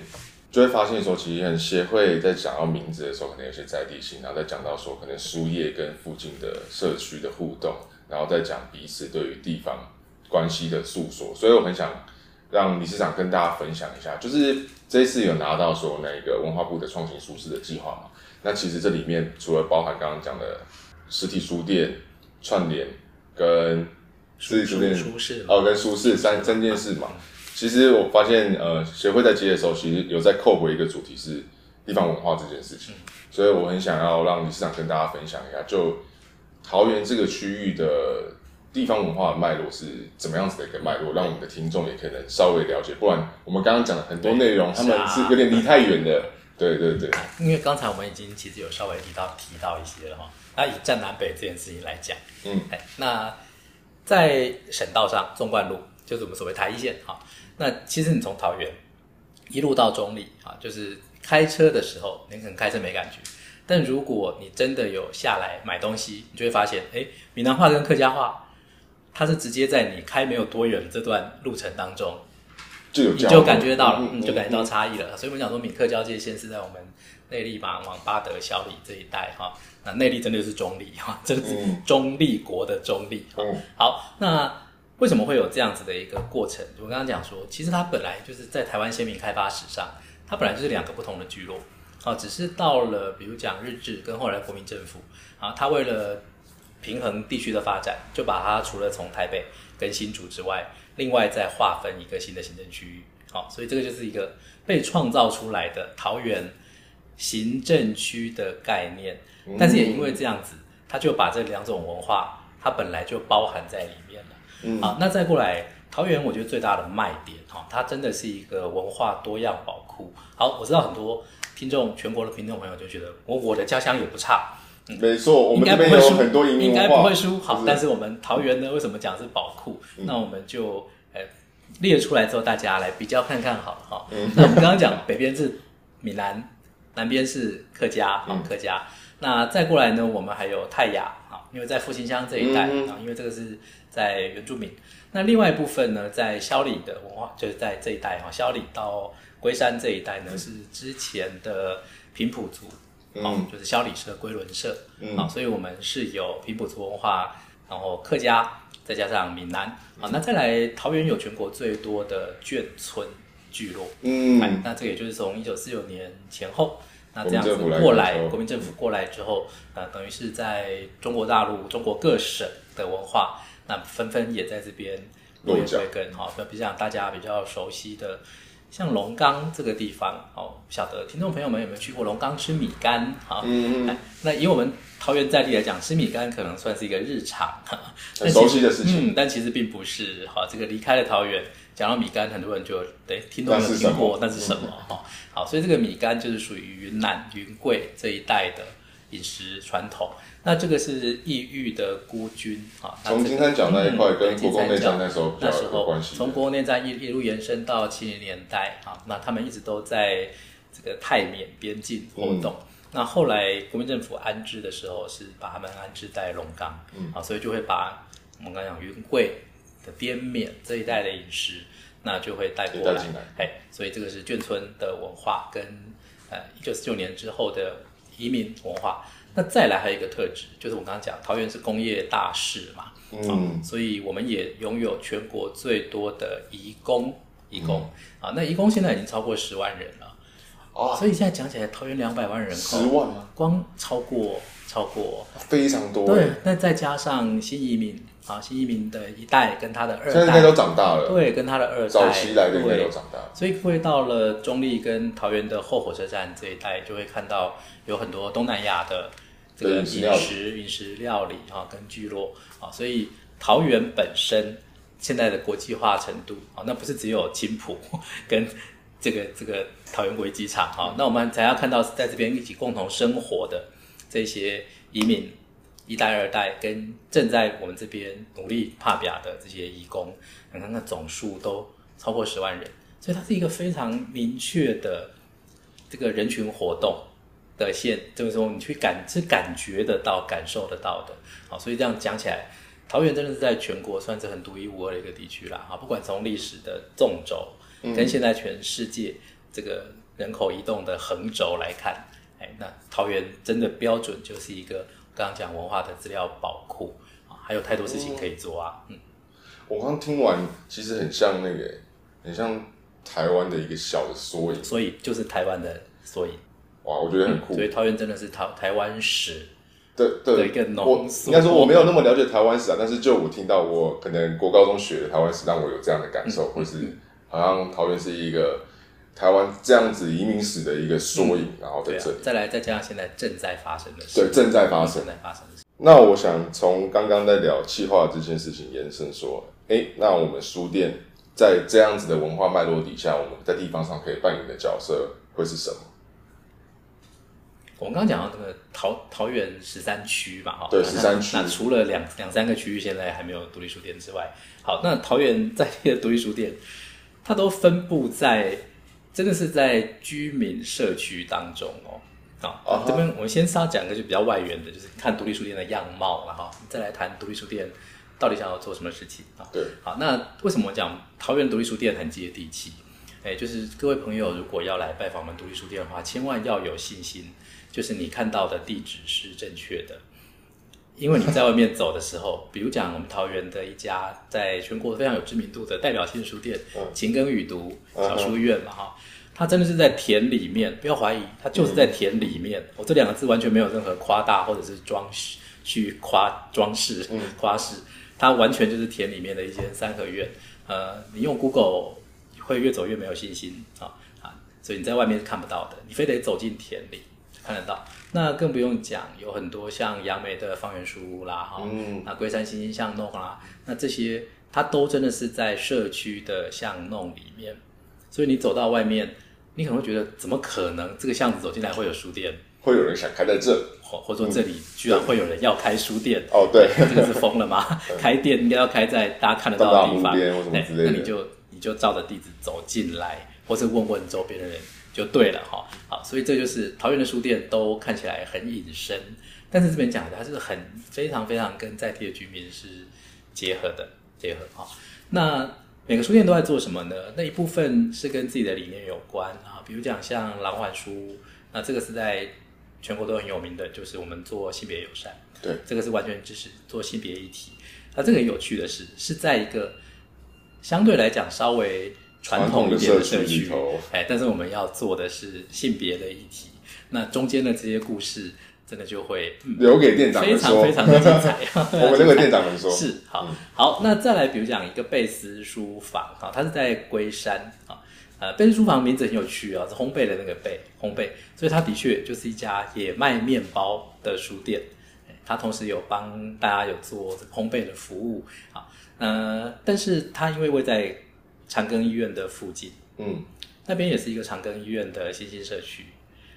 就会发现说，其实很协会在讲到名字的时候，可能有些在地性，然后再讲到说，可能书业跟附近的社区的互动，然后再讲彼此对于地方关系的诉说。所以我很想让理事长跟大家分享一下，就是这一次有拿到说那个文化部的创新舒适的计划嘛？那其实这里面除了包含刚刚讲的实体书店串联跟实体书店书市哦，跟舒适三三件事嘛。其实我发现，呃，协会在接的时候，其实有在扣回一个主题是地方文化这件事情，所以我很想要让理事长跟大家分享一下，就桃园这个区域的地方文化的脉络是怎么样子的一个脉络，让我们的听众也可能稍微了解。不然我们刚刚讲的很多内容，他们是有点离太远的，对对对，因为刚才我们已经其实有稍微提到提到一些了哈。那以站南北这件事情来讲，嗯，那在省道上纵贯路就是我们所谓台一线哈。那其实你从桃园一路到中立啊，就是开车的时候，你可能开车没感觉，但如果你真的有下来买东西，你就会发现，哎，闽南话跟客家话，它是直接在你开没有多远这段路程当中。就有你就感觉到了，嗯，就感觉到差异了。嗯、所以我们讲说，闽客交界线是在我们内力嘛，往巴德、小里这一带哈。那内力真的是中立哈，真的是中立国的中立。嗯，好，那为什么会有这样子的一个过程？我刚刚讲说，其实它本来就是在台湾先民开发史上，它本来就是两个不同的聚落啊，只是到了比如讲日治跟后来国民政府啊，它为了平衡地区的发展，就把它除了从台北跟新竹之外。另外再划分一个新的行政区域，好，所以这个就是一个被创造出来的桃园行政区的概念。但是也因为这样子，他就把这两种文化，它本来就包含在里面了。好，那再过来桃园，我觉得最大的卖点，哈，它真的是一个文化多样宝库。好，我知道很多听众，全国的听众朋友就觉得，我我的家乡也不差。嗯、没错，我们这边有很多应该不会输。好，是但是我们桃园呢，为什么讲是宝库？嗯、那我们就呃列出来之后，大家来比较看看好了哈。嗯、那我们刚刚讲北边是闽南，南边是客家，好、嗯、客家。那再过来呢，我们还有泰雅，好，因为在复兴乡这一带啊，嗯、因为这个是在原住民。那另外一部分呢，在萧里的文化，就是在这一带哈，萧里到龟山这一带呢，是之前的平埔族。嗯，就是萧里社、龟仑社，嗯，好，所以我们是有平埔族文化，然后客家，再加上闽南，好，那再来桃园有全国最多的眷村聚落，嗯，那这个也就是从一九四九年前后，那这样子过来，国民政府过来之后，呃，等于是在中国大陆、中国各省的文化，那纷纷也在这边落叶归根，哈，那比如讲大家比较熟悉的。像龙岗这个地方，哦，不晓得听众朋友们有没有去过龙岗吃米干？哈，嗯，那以我们桃园在地来讲，吃米干可能算是一个日常，[laughs] 很熟悉的事情。嗯，但其实并不是。哈，这个离开了桃园，讲到米干，很多人就对听众有听过，那是什么？哈，好，所以这个米干就是属于云南云贵这一带的饮食传统。那这个是异域的孤军啊，从金三角那一块跟国共内战那时候比较有关系。从国共内战一一路延伸到七零年代啊，那他们一直都在这个泰缅边境活动。嗯、那后来国民政府安置的时候，是把他们安置在龙岗，嗯、啊，所以就会把我们刚刚讲云贵的滇缅这一带的饮食，那就会带过来。哎，所以这个是眷村的文化跟呃一九四九年之后的移民文化。那再来还有一个特质，就是我刚刚讲，桃园是工业大市嘛，嗯，所以我们也拥有全国最多的移工，移工、嗯、啊，那移工现在已经超过十万人了，哦，所以现在讲起来，桃园两百万人口，十万吗？光超过超过。非常多，对，那再加上新移民啊，新移民的一代跟他的二代，现在应该都长大了，对，跟他的二代早期来的应该都长大了，所以会到了中立跟桃园的后火车站这一带，就会看到有很多东南亚的。这个饮食饮食料理啊，跟聚落啊，所以桃园本身现在的国际化程度啊，那不是只有青浦 [laughs] 跟这个这个桃园国际机场啊，那我们才要看到在这边一起共同生活的这些移民一代二代，跟正在我们这边努力帕比亚的这些义工，你看那总数都超过十万人，所以它是一个非常明确的这个人群活动。的线，就是说你去感是感觉得到、感受得到的，好，所以这样讲起来，桃园真的是在全国算是很独一无二的一个地区啦，啊，不管从历史的纵轴，跟现在全世界这个人口移动的横轴来看，哎，那桃园真的标准就是一个刚刚讲文化的资料宝库啊，还有太多事情可以做啊，嗯，我刚听完，其实很像那个，很像台湾的一个小的缩影，所以就是台湾的缩影。哇，我觉得很酷。所以桃园真的是台台湾史的的一个浓缩。应该说我没有那么了解台湾史啊，但是就我听到我可能国高中学的台湾史，让我有这样的感受，或是好像桃园是一个台湾这样子移民史的一个缩影，然后在这里。再来再加上现在正在发生的事，对，正在发生，正在发生的事。那我想从刚刚在聊气化这件事情延伸说，哎，那我们书店在这样子的文化脉络底下，我们在地方上可以扮演的角色会是什么？我们刚刚讲到这个桃桃园十三区嘛，哈，对，十三区。那除了两两三个区域现在还没有独立书店之外，好，那桃园在地的独立书店，它都分布在，真的是在居民社区当中哦。好，这边我们先稍讲一个就比较外缘的，就是看独立书店的样貌了哈，再来谈独立书店到底想要做什么事情啊？对，好，那为什么我讲桃园独立书店很接地气？哎，就是各位朋友如果要来拜访我们独立书店的话，千万要有信心，就是你看到的地址是正确的，因为你在外面走的时候，[laughs] 比如讲我们桃园的一家在全国非常有知名度的代表性书店，勤耕雨读小书院嘛哈。它真的是在田里面，不要怀疑，它就是在田里面。嗯、我这两个字完全没有任何夸大或者是装饰去夸装饰夸饰，它完全就是田里面的一间三合院。呃，你用 Google 会越走越没有信心啊啊！所以你在外面是看不到的，你非得走进田里看得到。那更不用讲，有很多像杨梅的方圆书屋啦，哈、嗯，那龟山新兴巷弄啦，那这些它都真的是在社区的巷弄里面。所以你走到外面，你可能会觉得，怎么可能这个巷子走进来会有书店？会有人想开在这，或或者说这里居然会有人要开书店？哦，对，[laughs] 这个是疯了吗？[laughs] 开店应该要开在大家看得到的地方，那你就你就照着地址走进来，或是问问周边的人就对了哈。好，所以这就是桃园的书店都看起来很隐身，但是这边讲的它是很非常非常跟在地的居民是结合的结合哈。那每个书店都在做什么呢？那一部分是跟自己的理念有关啊，比如讲像蓝环书，那这个是在全国都很有名的，就是我们做性别友善，对，这个是完全支持做性别议题。那这个有趣的是，是在一个相对来讲稍微传统一点的社区，哎，但是我们要做的是性别的议题，那中间的这些故事。真的就会、嗯、留给店长说，非常非常的精彩。[laughs] 我们留给店长们说，是好好。那再来，比如讲一个贝斯书房，哈，它是在龟山啊。呃，贝斯书房名字很有趣啊，是烘焙的那个焙，烘焙，所以它的确就是一家也卖面包的书店。它同时有帮大家有做烘焙的服务啊。呃，但是它因为位在长庚医院的附近，嗯，那边也是一个长庚医院的新兴社区。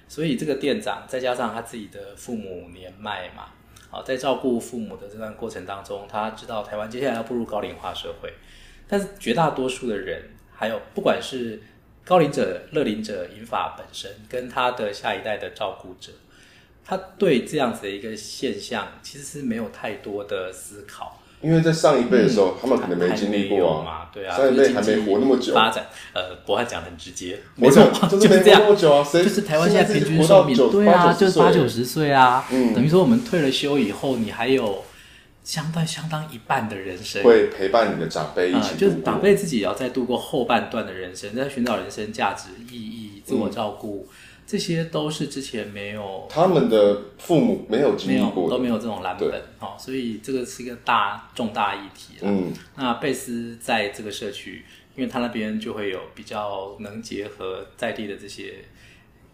所以这个店长再加上他自己的父母年迈嘛，好，在照顾父母的这段过程当中，他知道台湾接下来要步入高龄化社会，但是绝大多数的人，还有不管是高龄者、乐龄者、银发本身，跟他的下一代的照顾者，他对这样子的一个现象其实是没有太多的思考。因为在上一辈的时候，嗯、他们可能没经历过嘛，对啊，上一辈还没活那么久。发展，呃，博汉讲的很直接，没错，就是这样。啊、就是台湾现在平均寿命，对啊，就是八九十岁啊。嗯，等于说我们退了休以后，你还有相当相当一半的人生会陪伴你的长辈一起、嗯，就是长辈自己也要再度过后半段的人生，在寻找人生价值、意义、自我照顾。嗯这些都是之前没有，他们的父母没有经历过，都没有这种蓝本，哦，所以这个是一个大重大议题了。嗯，那贝斯在这个社区，因为他那边就会有比较能结合在地的这些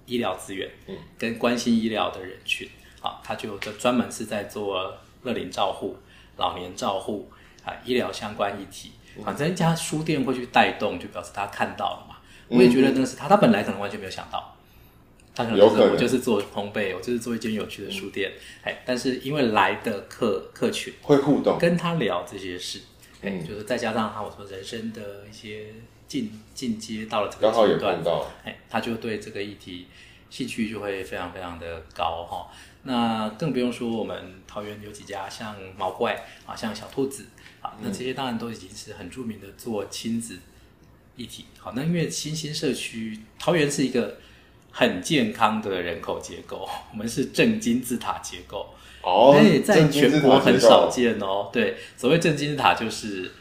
医疗资源，嗯，跟关心医疗的人群，啊，他就专门是在做乐龄照护、老年照护啊，医疗相关议题。反正一家书店会去带动，就表示他看到了嘛。我也觉得那是他，他本来可能完全没有想到。他可能就是我就是做烘焙，我就是做一间有趣的书店，哎、嗯，但是因为来的客客群会互动，跟他聊这些事，哎、嗯，就是再加上他我说人生的一些进进阶到了这个阶段，哎，他就对这个议题兴趣就会非常非常的高哈。那更不用说我们桃园有几家像毛怪啊，像小兔子啊，那这些当然都已经是很著名的做亲子议题。好，那因为新兴社区桃园是一个。很健康的人口结构，[laughs] 我们是正金字塔结构哦，哎，在全国很少见哦。对，所谓正金字塔就是，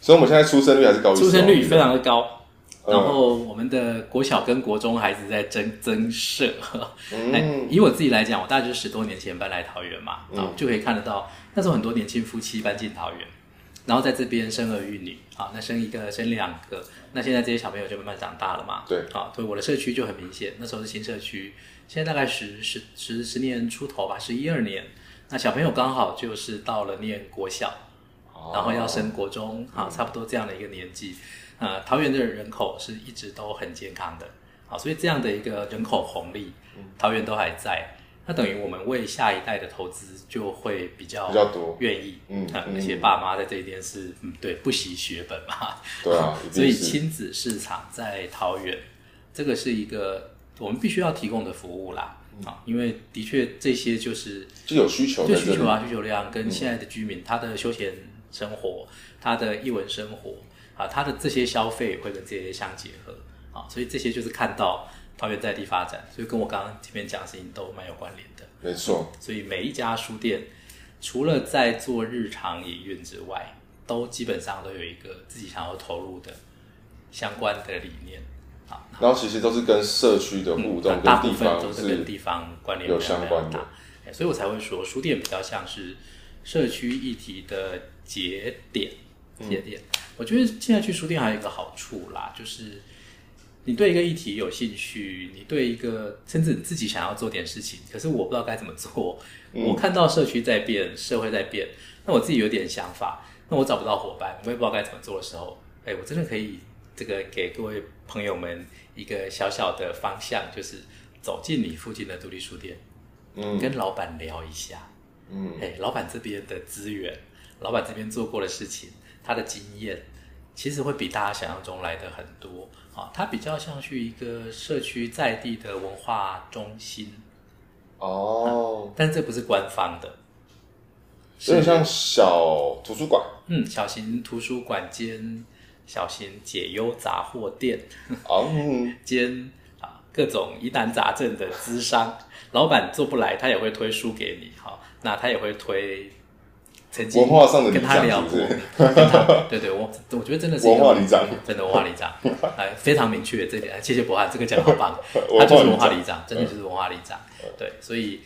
所以我们现在出生率还是高，出生率非常的高。嗯、然后我们的国小跟国中孩子在增增设。嗯，[laughs] 以我自己来讲，我大概就是十多年前搬来桃园嘛，然后就可以看得到，那时候很多年轻夫妻搬进桃园。然后在这边生儿育女，好，那生一个生两个，那现在这些小朋友就慢慢长大了嘛。对，好，所以我的社区就很明显，那时候是新社区，现在大概十十十十年出头吧，十一二年，那小朋友刚好就是到了念国小，哦、然后要升国中，啊、嗯，差不多这样的一个年纪，呃，桃园的人口是一直都很健康的，好，所以这样的一个人口红利，桃园都还在，那等于我们为下一代的投资就会比较比较多，愿意，嗯，而且爸妈在这一边是，嗯，对，不惜血本嘛，[laughs] 对啊，[laughs] 所以亲子市场在桃园，这个是一个我们必须要提供的服务啦。啊，因为的确这些就是就有需求，就需求啊，需求量跟现在的居民、嗯、他的休闲生活、他的艺文生活啊，他的这些消费会跟这些相结合啊，所以这些就是看到桃园在地发展，所以跟我刚刚前面讲的事情都蛮有关联的。没错，所以每一家书店除了在做日常营运之外，都基本上都有一个自己想要投入的相关的理念。然后其实都是跟社区的互动，嗯、大部分都是跟地方关联有相关的，所以我才会说书店比较像是社区议题的节点。节点，嗯、我觉得现在去书店还有一个好处啦，就是你对一个议题有兴趣，你对一个甚至你自己想要做点事情，可是我不知道该怎么做。嗯、我看到社区在变，社会在变，那我自己有点想法，那我找不到伙伴，我也不知道该怎么做的时候，哎，我真的可以。这个给各位朋友们一个小小的方向，就是走进你附近的独立书店，嗯，跟老板聊一下，嗯，哎，老板这边的资源，老板这边做过的事情，他的经验，其实会比大家想象中来的很多啊。它比较像是一个社区在地的文化中心，哦，啊，但这不是官方的，有点像小图书馆，嗯，小型图书馆兼。小型解忧杂货店，[laughs] 兼啊各种疑难杂症的咨商，老板做不来，他也会推书给你，哈，那他也会推曾经跟他聊过，[laughs] 对对，我我觉得真的是文化里长，真的文化里长，哎，非常明确这点，谢谢博翰，这个讲得好棒，[laughs] 他就是文化里长，真的就是文化里长，对，所以。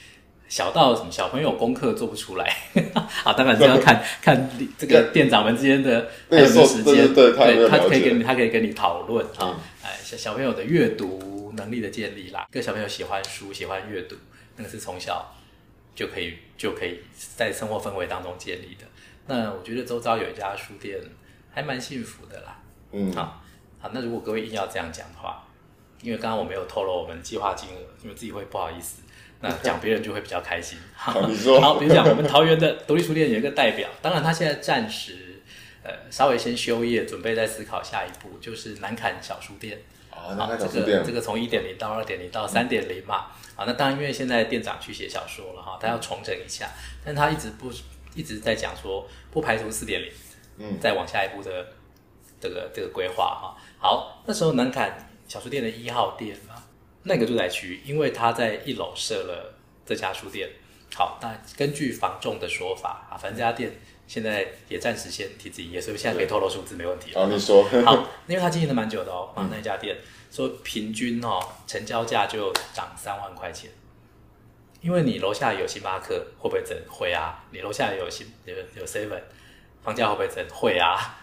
小到什么小朋友功课做不出来，[laughs] 啊，当然是要看看这个店长们之间的还有没时间，对，他可以跟你他可以跟你讨论啊，哎，小小朋友的阅读能力的建立啦，跟小朋友喜欢书喜欢阅读，那个是从小就可以就可以在生活氛围当中建立的。那我觉得周遭有一家书店还蛮幸福的啦，嗯，好，好，那如果各位硬要这样讲的话，因为刚刚我没有透露我们计划金额，因为自己会不好意思。那 [laughs] 讲别人就会比较开心。好，好，比如讲我们桃园的独立书店有一个代表，当然他现在暂时呃稍微先休业，准备再思考下一步，就是南坎小书店。哦，南坎小书店，这个从一点零到二点零到三点零嘛。好，那当然因为现在店长去写小说了哈，他要重整一下，但他一直不一直在讲说不排除四点零，嗯，再往下一步的这个这个规划哈。好，那时候南坎小书店的一号店。那个住宅区，因为他在一楼设了这家书店。好，那根据房仲的说法啊，反正这家店现在也暂时先停止营业，所以现在可以透露数字没问题。好，你说。好，因为他经营了蛮久的哦，啊，那家店说平均哦，成交价就涨三万块钱。因为你楼下有星巴克，会不会整？会啊。你楼下有星有有 seven，房价会不会整？会啊。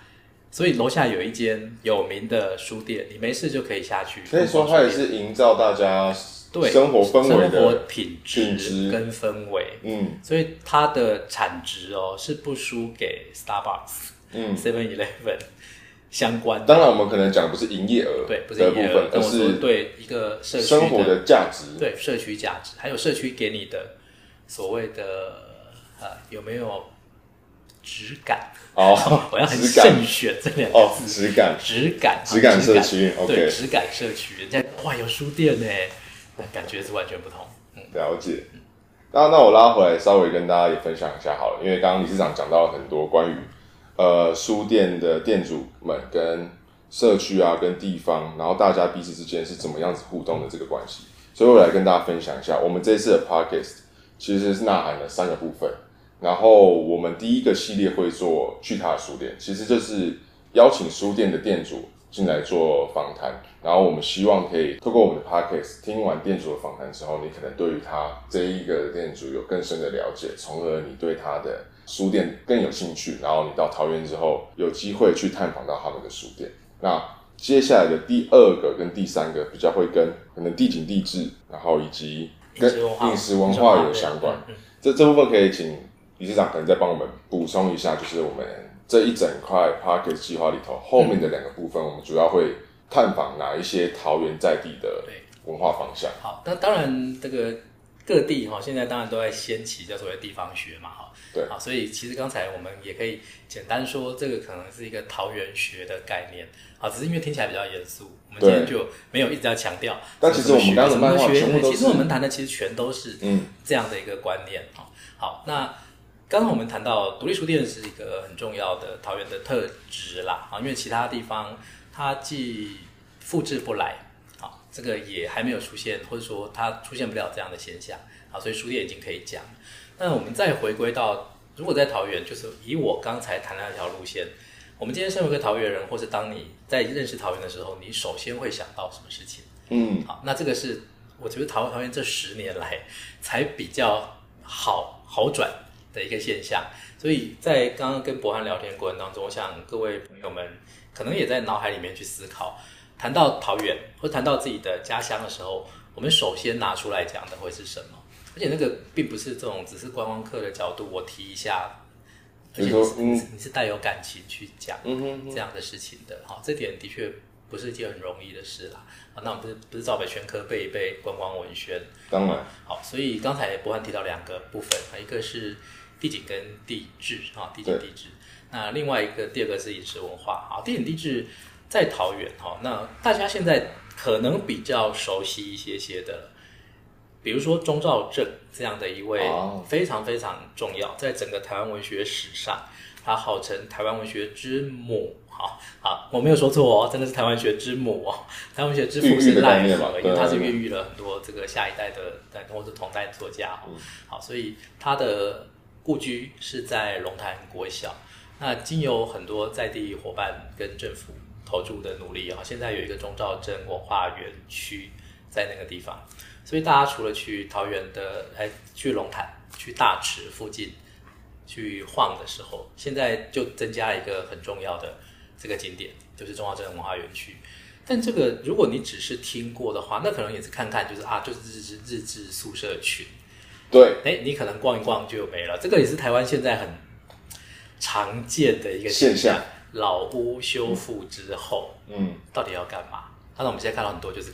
所以楼下有一间有名的书店，你没事就可以下去。所以说它也是营造大家对生活氛围的生活品质跟氛围。嗯，所以它的产值哦是不输给 Starbucks、嗯 Seven Eleven 相关的。当然，我们可能讲的不是营业额，对，不是营业额，而是对一个社区生活的价值，对社区价值，还有社区给你的所谓的呃有没有？质感哦，[laughs] 我要很慎选这两个字。质感，质感，质感社区，对，质感社区，人家哇有书店呢，感觉是完全不同。嗯，了解。那那我拉回来，稍微跟大家也分享一下好了，因为刚刚理事长讲到了很多关于呃书店的店主们跟社区啊，跟地方，然后大家彼此之间是怎么样子互动的这个关系，所以我来跟大家分享一下，我们这次的 podcast 其实是呐喊了三个部分。然后我们第一个系列会做去他的书店，其实就是邀请书店的店主进来做访谈。然后我们希望可以透过我们的 podcast 听完店主的访谈之后，你可能对于他这一个店主有更深的了解，从而你对他的书店更有兴趣。然后你到桃园之后，有机会去探访到他们的书店。那接下来的第二个跟第三个比较会跟可能地景地质，然后以及跟饮食文化有相关。这这部分可以请。理事长可能再帮我们补充一下，就是我们这一整块 Podcast 计划里头后面的两个部分，我们主要会探访哪一些桃园在地的文化方向。好，那当然这个各地哈，现在当然都在掀起叫做地方学嘛，哈，对，好，所以其实刚才我们也可以简单说，这个可能是一个桃园学的概念，啊，只是因为听起来比较严肃，我们今天就没有一直在强调。但其实我们刚刚的漫画学全部都是，其实我们谈的其实全都是嗯。这样的一个观念，哈、嗯，好，那。刚刚我们谈到独立书店是一个很重要的桃园的特质啦，啊，因为其他地方它既复制不来，啊，这个也还没有出现，或者说它出现不了这样的现象，啊，所以书店已经可以讲。那我们再回归到，如果在桃园，就是以我刚才谈的那条路线，我们今天身为一个桃园人，或是当你在认识桃园的时候，你首先会想到什么事情？嗯，好，那这个是我觉得桃桃园这十年来才比较好好转。的一个现象，所以在刚刚跟博涵聊天过程当中，我想各位朋友们可能也在脑海里面去思考，谈到桃园或谈到自己的家乡的时候，我们首先拿出来讲的会是什么？而且那个并不是这种只是观光客的角度，我提一下，而且你是你是带有感情去讲这样的事情的，哈，这点的确不是一件很容易的事啦。啊，那我们不是不是照本宣科背一背观光文宣，当然好，所以刚才柏翰提到两个部分，一个是。地景跟地质啊，地景地质。那另外一个第二个是饮食文化。好，地景地质在桃园哈，那大家现在可能比较熟悉一些些的，比如说钟兆政这样的一位非常非常重要，在整个台湾文学史上，他号称台湾文学之母。好，好，我没有说错哦，真的是台湾文学之母哦。台湾文学之父是赖和，因为他是孕育了很多这个下一代的，或者同代作家。好，所以他的。故居是在龙潭国小，那经由很多在地伙伴跟政府投注的努力啊，现在有一个中兆镇文化园区在那个地方，所以大家除了去桃园的，哎，去龙潭、去大池附近去晃的时候，现在就增加了一个很重要的这个景点，就是钟肇政文化园区。但这个如果你只是听过的话，那可能也是看看，就是啊，就是日治日治宿舍群。对，哎，你可能逛一逛就没了。这个也是台湾现在很常见的一个现象。老屋修复之后，嗯，到底要干嘛？那我们现在看到很多就是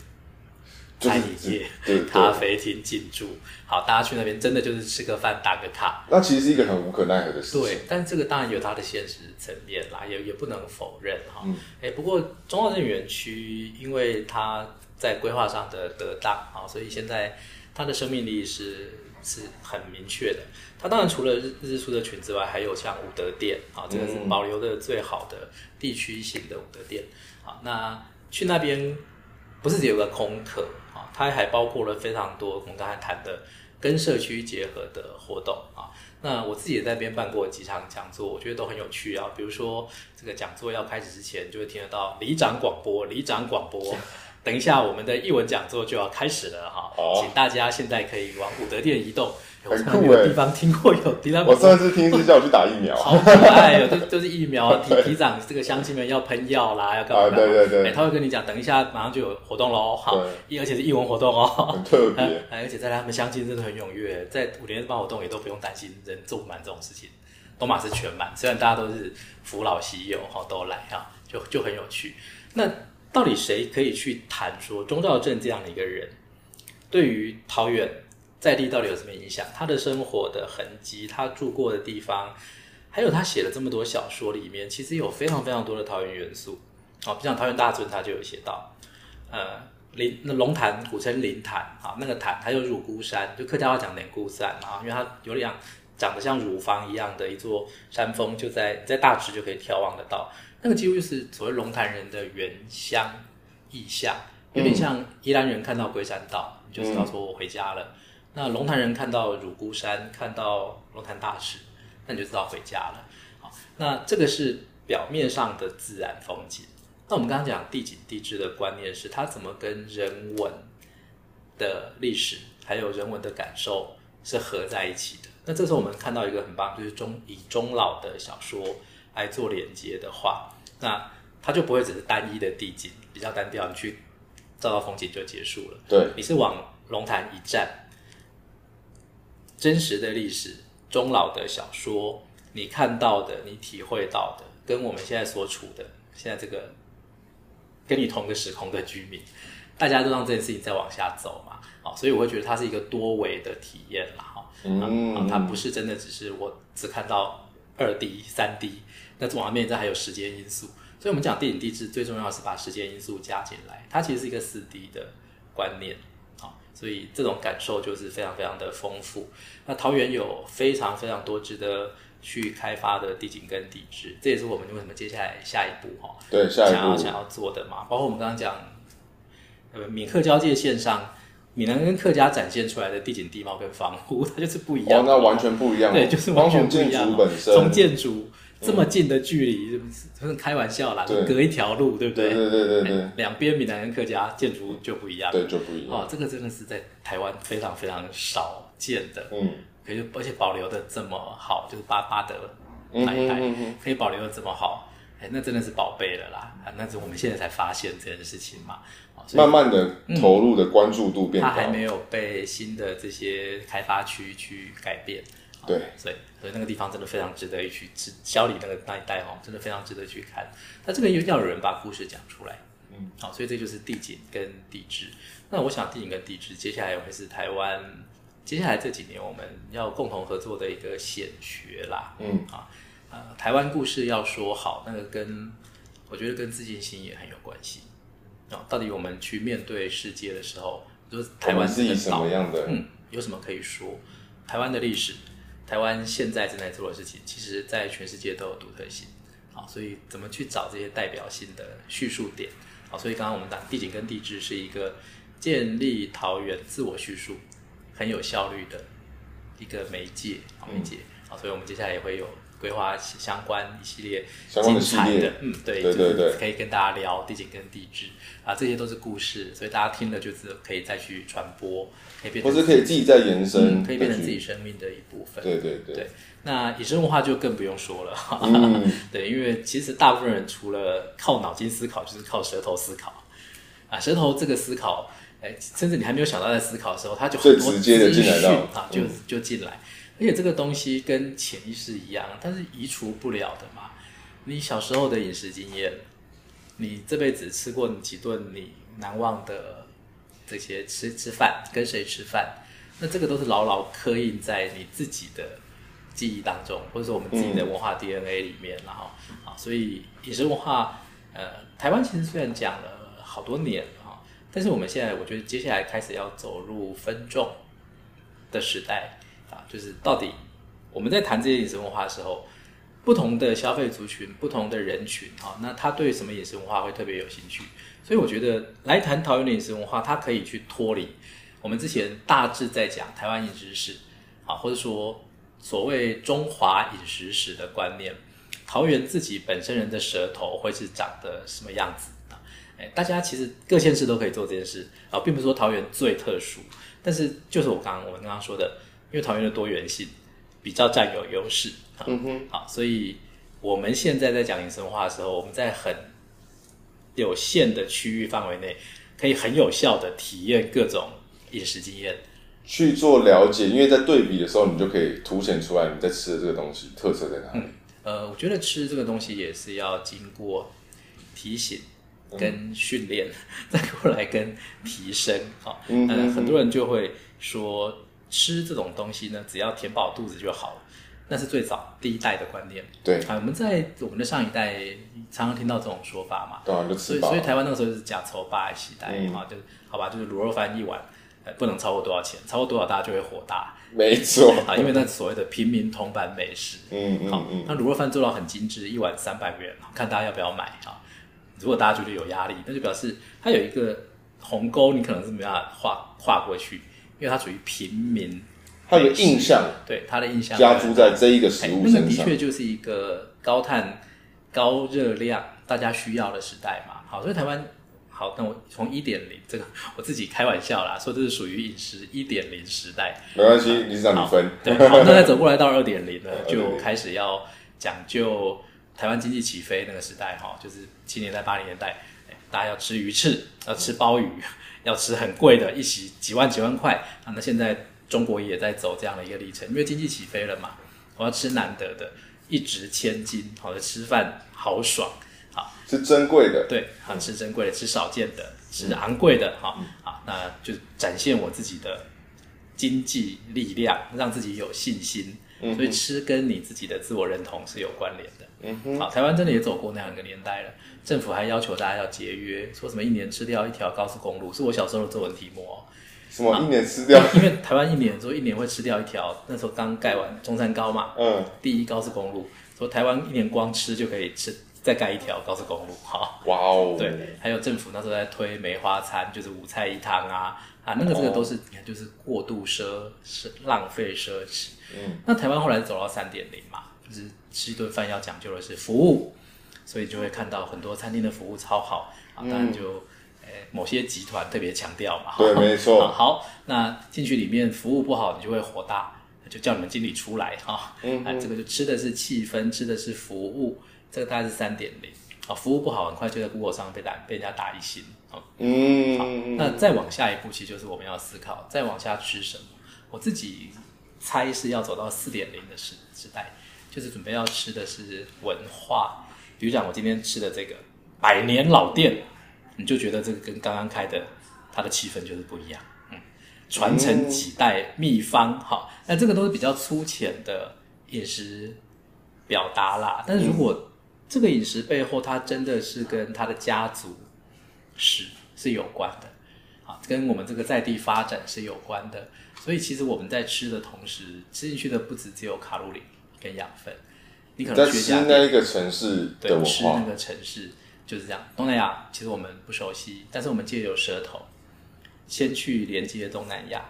餐饮业、咖啡厅进驻。好，大家去那边真的就是吃个饭、打个卡。那其实是一个很无可奈何的事情。对，但这个当然有它的现实层面啦，也也不能否认哈。哎、嗯，不过钟肇政园区因为它在规划上的得当啊，所以现在它的生命力是。是很明确的。它当然除了日日出的群之外，还有像武德殿啊，这个是保留的最好的地区性的武德殿。啊，那去那边不是只有个空客啊，它还包括了非常多我们刚才谈的跟社区结合的活动啊。那我自己也在那边办过几场讲座，我觉得都很有趣啊。比如说这个讲座要开始之前，就会听得到里长广播，里长广播。[laughs] 等一下，我们的译文讲座就要开始了哈，哦、请大家现在可以往武德殿移动。很酷哎，地方听过有我上次听是叫我去打疫苗，好可爱哦，就就是疫苗，[laughs] 提提长这个乡亲们要喷药啦，要干嘛？啊，对对对，他会跟你讲，等一下马上就有活动喽，好，而且是艺文活动哦，很特别，[laughs] 而且在他们乡亲真的很踊跃，在五连办活动也都不用担心人坐不满这种事情，都马是全满，虽然大家都是扶老携幼哈，都来哈，就就很有趣，那。到底谁可以去谈说钟肇政这样的一个人，对于桃园在地到底有什么影响？他的生活的痕迹，他住过的地方，还有他写了这么多小说里面，其实有非常非常多的桃园元素。哦，像桃园大村，他就有写到，呃，林那龙潭古称林潭啊，那个潭还有乳孤山，就客家话讲灵姑山啊，因为它有两长得像乳房一样的一座山峰，就在在大池就可以眺望得到。那个几乎就是所谓龙潭人的原乡意象，有点像宜兰人看到龟山岛，你就知道说我回家了。那龙潭人看到乳孤山，看到龙潭大池，那你就知道回家了。好，那这个是表面上的自然风景。那我们刚刚讲地景地质的观念是，它怎么跟人文的历史还有人文的感受是合在一起的？那这时候我们看到一个很棒，就是中以中老的小说来做连接的话。那它就不会只是单一的地景，比较单调，你去照到风景就结束了。对，你是往龙潭一站，真实的历史、中老的小说，你看到的、你体会到的，跟我们现在所处的现在这个跟你同个时空的居民，大家都让这件事情再往下走嘛，好，所以我会觉得它是一个多维的体验啦，哈，嗯，它不是真的只是我只看到二 D、三 D，那往面再还有时间因素，所以我们讲地景地质最重要是把时间因素加进来，它其实是一个四 D 的观念，好，所以这种感受就是非常非常的丰富。那桃园有非常非常多值得去开发的地景跟地质，这也是我们为什么接下来下一步哈，对，下一步想要想要做的嘛。包括我们刚刚讲，呃，闽客交界线上，闽南跟客家展现出来的地景地貌跟房屋，它就是不一样。哦，那完全不一样。对，就是完全不一样。从建筑本身，从建筑这么近的距离，真是开玩笑啦，就隔一条路，对不对？对对对对。两边闽南跟客家建筑就不一样。对，就不一样。哦，这个真的是在台湾非常非常少见的。嗯。可以，而且保留的这么好，就是巴巴德那一带可以保留的这么好，哎，那真的是宝贝了啦！啊，那是我们现在才发现这件事情嘛。慢慢的投入的关注度变高，它还没有被新的这些开发区去改变。对，所以所以那个地方真的非常值得一去，小李那个那一带哦，真的非常值得去看。那这个又要有人把故事讲出来，嗯，好，所以这就是地景跟地质。那我想地景跟地质接下来会是台湾。接下来这几年，我们要共同合作的一个显学啦，嗯啊，呃，台湾故事要说好，那个跟我觉得跟自信心也很有关系啊。到底我们去面对世界的时候，就是台湾是什么样的？嗯，有什么可以说？台湾的历史，台湾现在正在做的事情，其实在全世界都有独特性。好，所以怎么去找这些代表性的叙述点？好，所以刚刚我们讲地景跟地质是一个建立桃园自我叙述。很有效率的一个媒介，媒介，好，所以我们接下来也会有规划相关一系列精彩的，嗯，对，对对对，可以跟大家聊地景跟地质啊，这些都是故事，所以大家听了就是可以再去传播，可以变成，或者可以自己再延伸，可以变成自己生命的一部分，对对对。对，那野生文化就更不用说了，嗯，[laughs] 对，因为其实大部分人除了靠脑筋思考，就是靠舌头思考。啊，舌头这个思考。甚至你还没有想到在思考的时候，它就很多资讯啊，就就进来。而且这个东西跟潜意识一样，它是移除不了的嘛。你小时候的饮食经验，你这辈子吃过几顿你难忘的这些吃吃饭，跟谁吃饭，那这个都是牢牢刻印在你自己的记忆当中，或者说我们自己的文化 DNA 里面。然后啊，所以饮食文化，呃，台湾其实虽然讲了好多年。但是我们现在，我觉得接下来开始要走入分众的时代啊，就是到底我们在谈这些饮食文化的时候，不同的消费族群、不同的人群啊，那他对什么饮食文化会特别有兴趣？所以我觉得来谈桃园的饮食文化，它可以去脱离我们之前大致在讲台湾饮食史啊，或者说所谓中华饮食史的观念，桃园自己本身人的舌头会是长得什么样子啊？哎，大家其实各县市都可以做这件事啊，并不是说桃园最特殊，但是就是我刚刚我们刚刚说的，因为桃园的多元性比较占有优势，嗯哼，好，所以我们现在在讲饮食文化的时候，我们在很有限的区域范围内，可以很有效的体验各种饮食经验，去做了解，因为在对比的时候，你就可以凸显出来你在吃的这个东西特色在哪里。嗯，呃，我觉得吃这个东西也是要经过提醒。跟训练，[laughs] 再过来跟提升，好，嗯，很多人就会说吃这种东西呢，只要填饱肚子就好了，那是最早第一代的观念。对，啊，我们在我们的上一代常常听到这种说法嘛，对，所以所以台湾那个时候就是假愁霸期待嘛，就是好吧，就是卤肉饭一碗，不能超过多少钱，超过多少大家就会火大，没错。啊，因为那所谓的平民铜板美食，嗯嗯，好，那卤肉饭做到很精致，一碗三百元，看大家要不要买啊。如果大家觉得有压力，那就表示它有一个鸿沟，你可能是没办法跨跨过去，因为它属于平民，他有印象，对他的印象加注在这一个食物身上，那个的确就是一个高碳、高热量，大家需要的时代嘛。好，所以台湾好，那我从一点零这个，我自己开玩笑啦，说这是属于饮食一点零时代，没关系，你是让你分，对，好，那再走过来到二点零呢，[laughs] 就开始要讲究。台湾经济起飞那个时代，哈，就是七年代、八零年代，大家要吃鱼翅，要吃鲍鱼，要吃很贵的，一席几万几万块。啊。那现在中国也在走这样的一个历程，因为经济起飞了嘛，我要吃难得的，一掷千金，好的吃饭好爽。好，是珍贵的，对，啊，吃珍贵的，吃少见的，吃昂贵的，哈、嗯，好，那就展现我自己的经济力量，让自己有信心。所以吃跟你自己的自我认同是有关联的。嗯哼，好，台湾真的也走过那样一个年代了。政府还要求大家要节约，说什么一年吃掉一条高速公路，是我小时候的作文题目哦。什么一年吃掉？[laughs] 因为台湾一年说一年会吃掉一条，那时候刚盖完中山高嘛，嗯，第一高速公路，说台湾一年光吃就可以吃再盖一条高速公路，哈，[laughs] 哇哦，对，还有政府那时候在推梅花餐，就是五菜一汤啊。啊，那个这个都是你看，就是过度奢侈、浪费、奢侈。嗯，那台湾后来走到三点零嘛，就是吃一顿饭要讲究的是服务，所以就会看到很多餐厅的服务超好啊。当然就，某些集团特别强调嘛。对，没错。好，那进去里面服务不好，你就会火大，就叫你们经理出来哈。嗯。啊，这个就吃的是气氛，吃的是服务，这个大概是三点零。啊，服务不好，很快就在 Google 上被打被人家打一星。嗯，好，那再往下一步，其实就是我们要思考，再往下吃什么。我自己猜是要走到四点零的时时代，就是准备要吃的是文化。比如讲，我今天吃的这个百年老店，你就觉得这个跟刚刚开的它的气氛就是不一样。嗯，传承几代秘方，好，那这个都是比较粗浅的饮食表达啦。但是如果这个饮食背后，它真的是跟它的家族史是有关的，啊，跟我们这个在地发展是有关的。所以其实我们在吃的同时，吃进去的不只只有卡路里跟养分，你可能在吃那一个城市的文化，那个城市就是这样。东南亚其实我们不熟悉，但是我们借由舌头先去连接东南亚。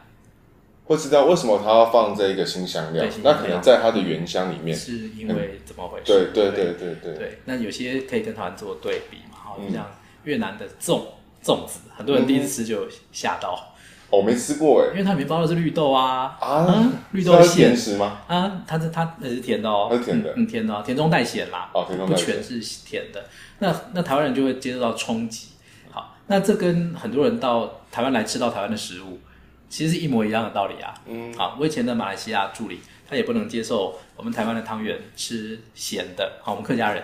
会知道为什么他要放这一个新香料？那可能在他的原香里面，是因为怎么回事？对对对对对对。那有些可以跟台湾做对比嘛？好像越南的粽粽子，很多人第一次吃就吓到。我没吃过哎，因为它里面包的是绿豆啊。啊，绿豆是甜食吗？啊，它是它那是甜的哦，是甜的，嗯，甜的，甜中带咸啦。哦，甜中带咸，不全是甜的。那那台湾人就会接受到冲击。好，那这跟很多人到台湾来吃到台湾的食物。其实是一模一样的道理啊。嗯，好，我以前的马来西亚助理，他也不能接受我们台湾的汤圆吃咸的。好，我们客家人，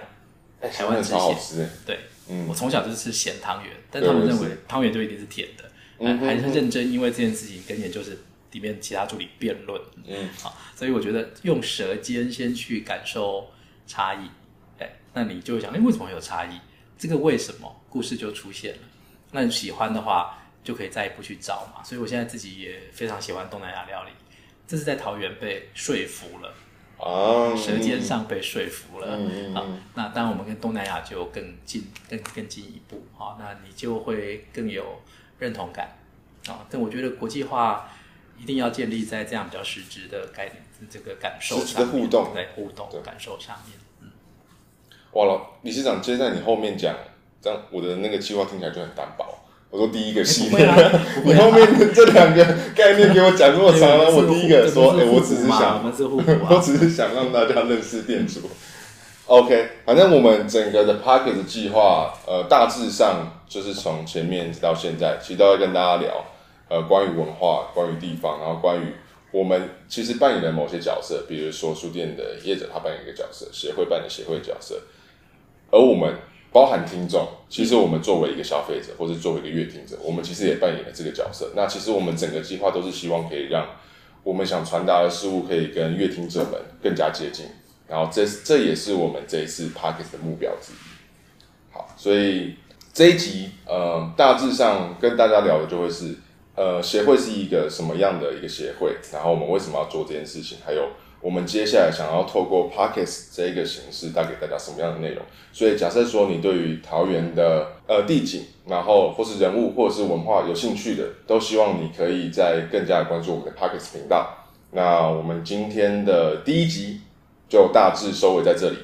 台湾吃咸，对，嗯，我从小就是吃咸汤圆，但他们认为汤圆就一定是甜的，嗯，还是认真因为这件事情跟研究室里面其他助理辩论，嗯，好，所以我觉得用舌尖先去感受差异，哎，那你就会想，哎，为什么会有差异？这个为什么故事就出现了？那你喜欢的话。就可以再一步去找嘛，所以我现在自己也非常喜欢东南亚料理，这是在桃园被说服了，啊，舌尖上被说服了，嗯、啊，那当然我们跟东南亚就更近，更更进一步，啊，那你就会更有认同感，啊，但我觉得国际化一定要建立在这样比较实质的概念，这个感受上面，互动，对，互动感受上面，嗯，哇老，理事长接在你后面讲，这样我的那个计划听起来就很单薄。我说第一个系列，[laughs] 你后面这两个概念给我讲这么长了，我第一个说，哎，我只是想，[laughs] 我只是想让大家认识店主。OK，反正我们整个的 Pocket 计划，呃，大致上就是从前面到现在，其实都要跟大家聊，呃，关于文化，关于地方，然后关于我们其实扮演的某些角色，比如说书店的业者，他扮演一个角色，协会扮演协会角色，而我们。包含听众，其实我们作为一个消费者，或者作为一个乐听者，我们其实也扮演了这个角色。那其实我们整个计划都是希望可以让我们想传达的事物可以跟乐听者们更加接近。然后这这也是我们这一次 Podcast 的目标之一。好，所以这一集呃大致上跟大家聊的就会是呃协会是一个什么样的一个协会，然后我们为什么要做这件事情，还有。我们接下来想要透过 Podcast 这一个形式带给大家什么样的内容？所以假设说你对于桃园的呃地景，然后或是人物或者是文化有兴趣的，都希望你可以再更加关注我们的 Podcast 频道。那我们今天的第一集就大致收尾在这里。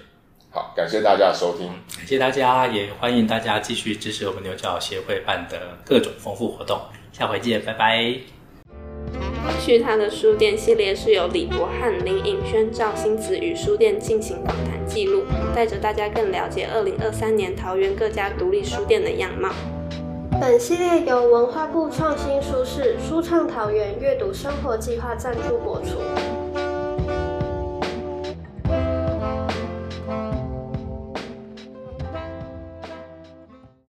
好，感谢大家的收听，感谢大家，也欢迎大家继续支持我们牛角协会办的各种丰富活动。下回见，拜拜。去他的书店系列是由李博翰、林颖轩、赵星子与书店进行访谈记录，带着大家更了解二零二三年桃园各家独立书店的样貌。本系列由文化部创新书市书畅桃园阅读生活计划赞助播出。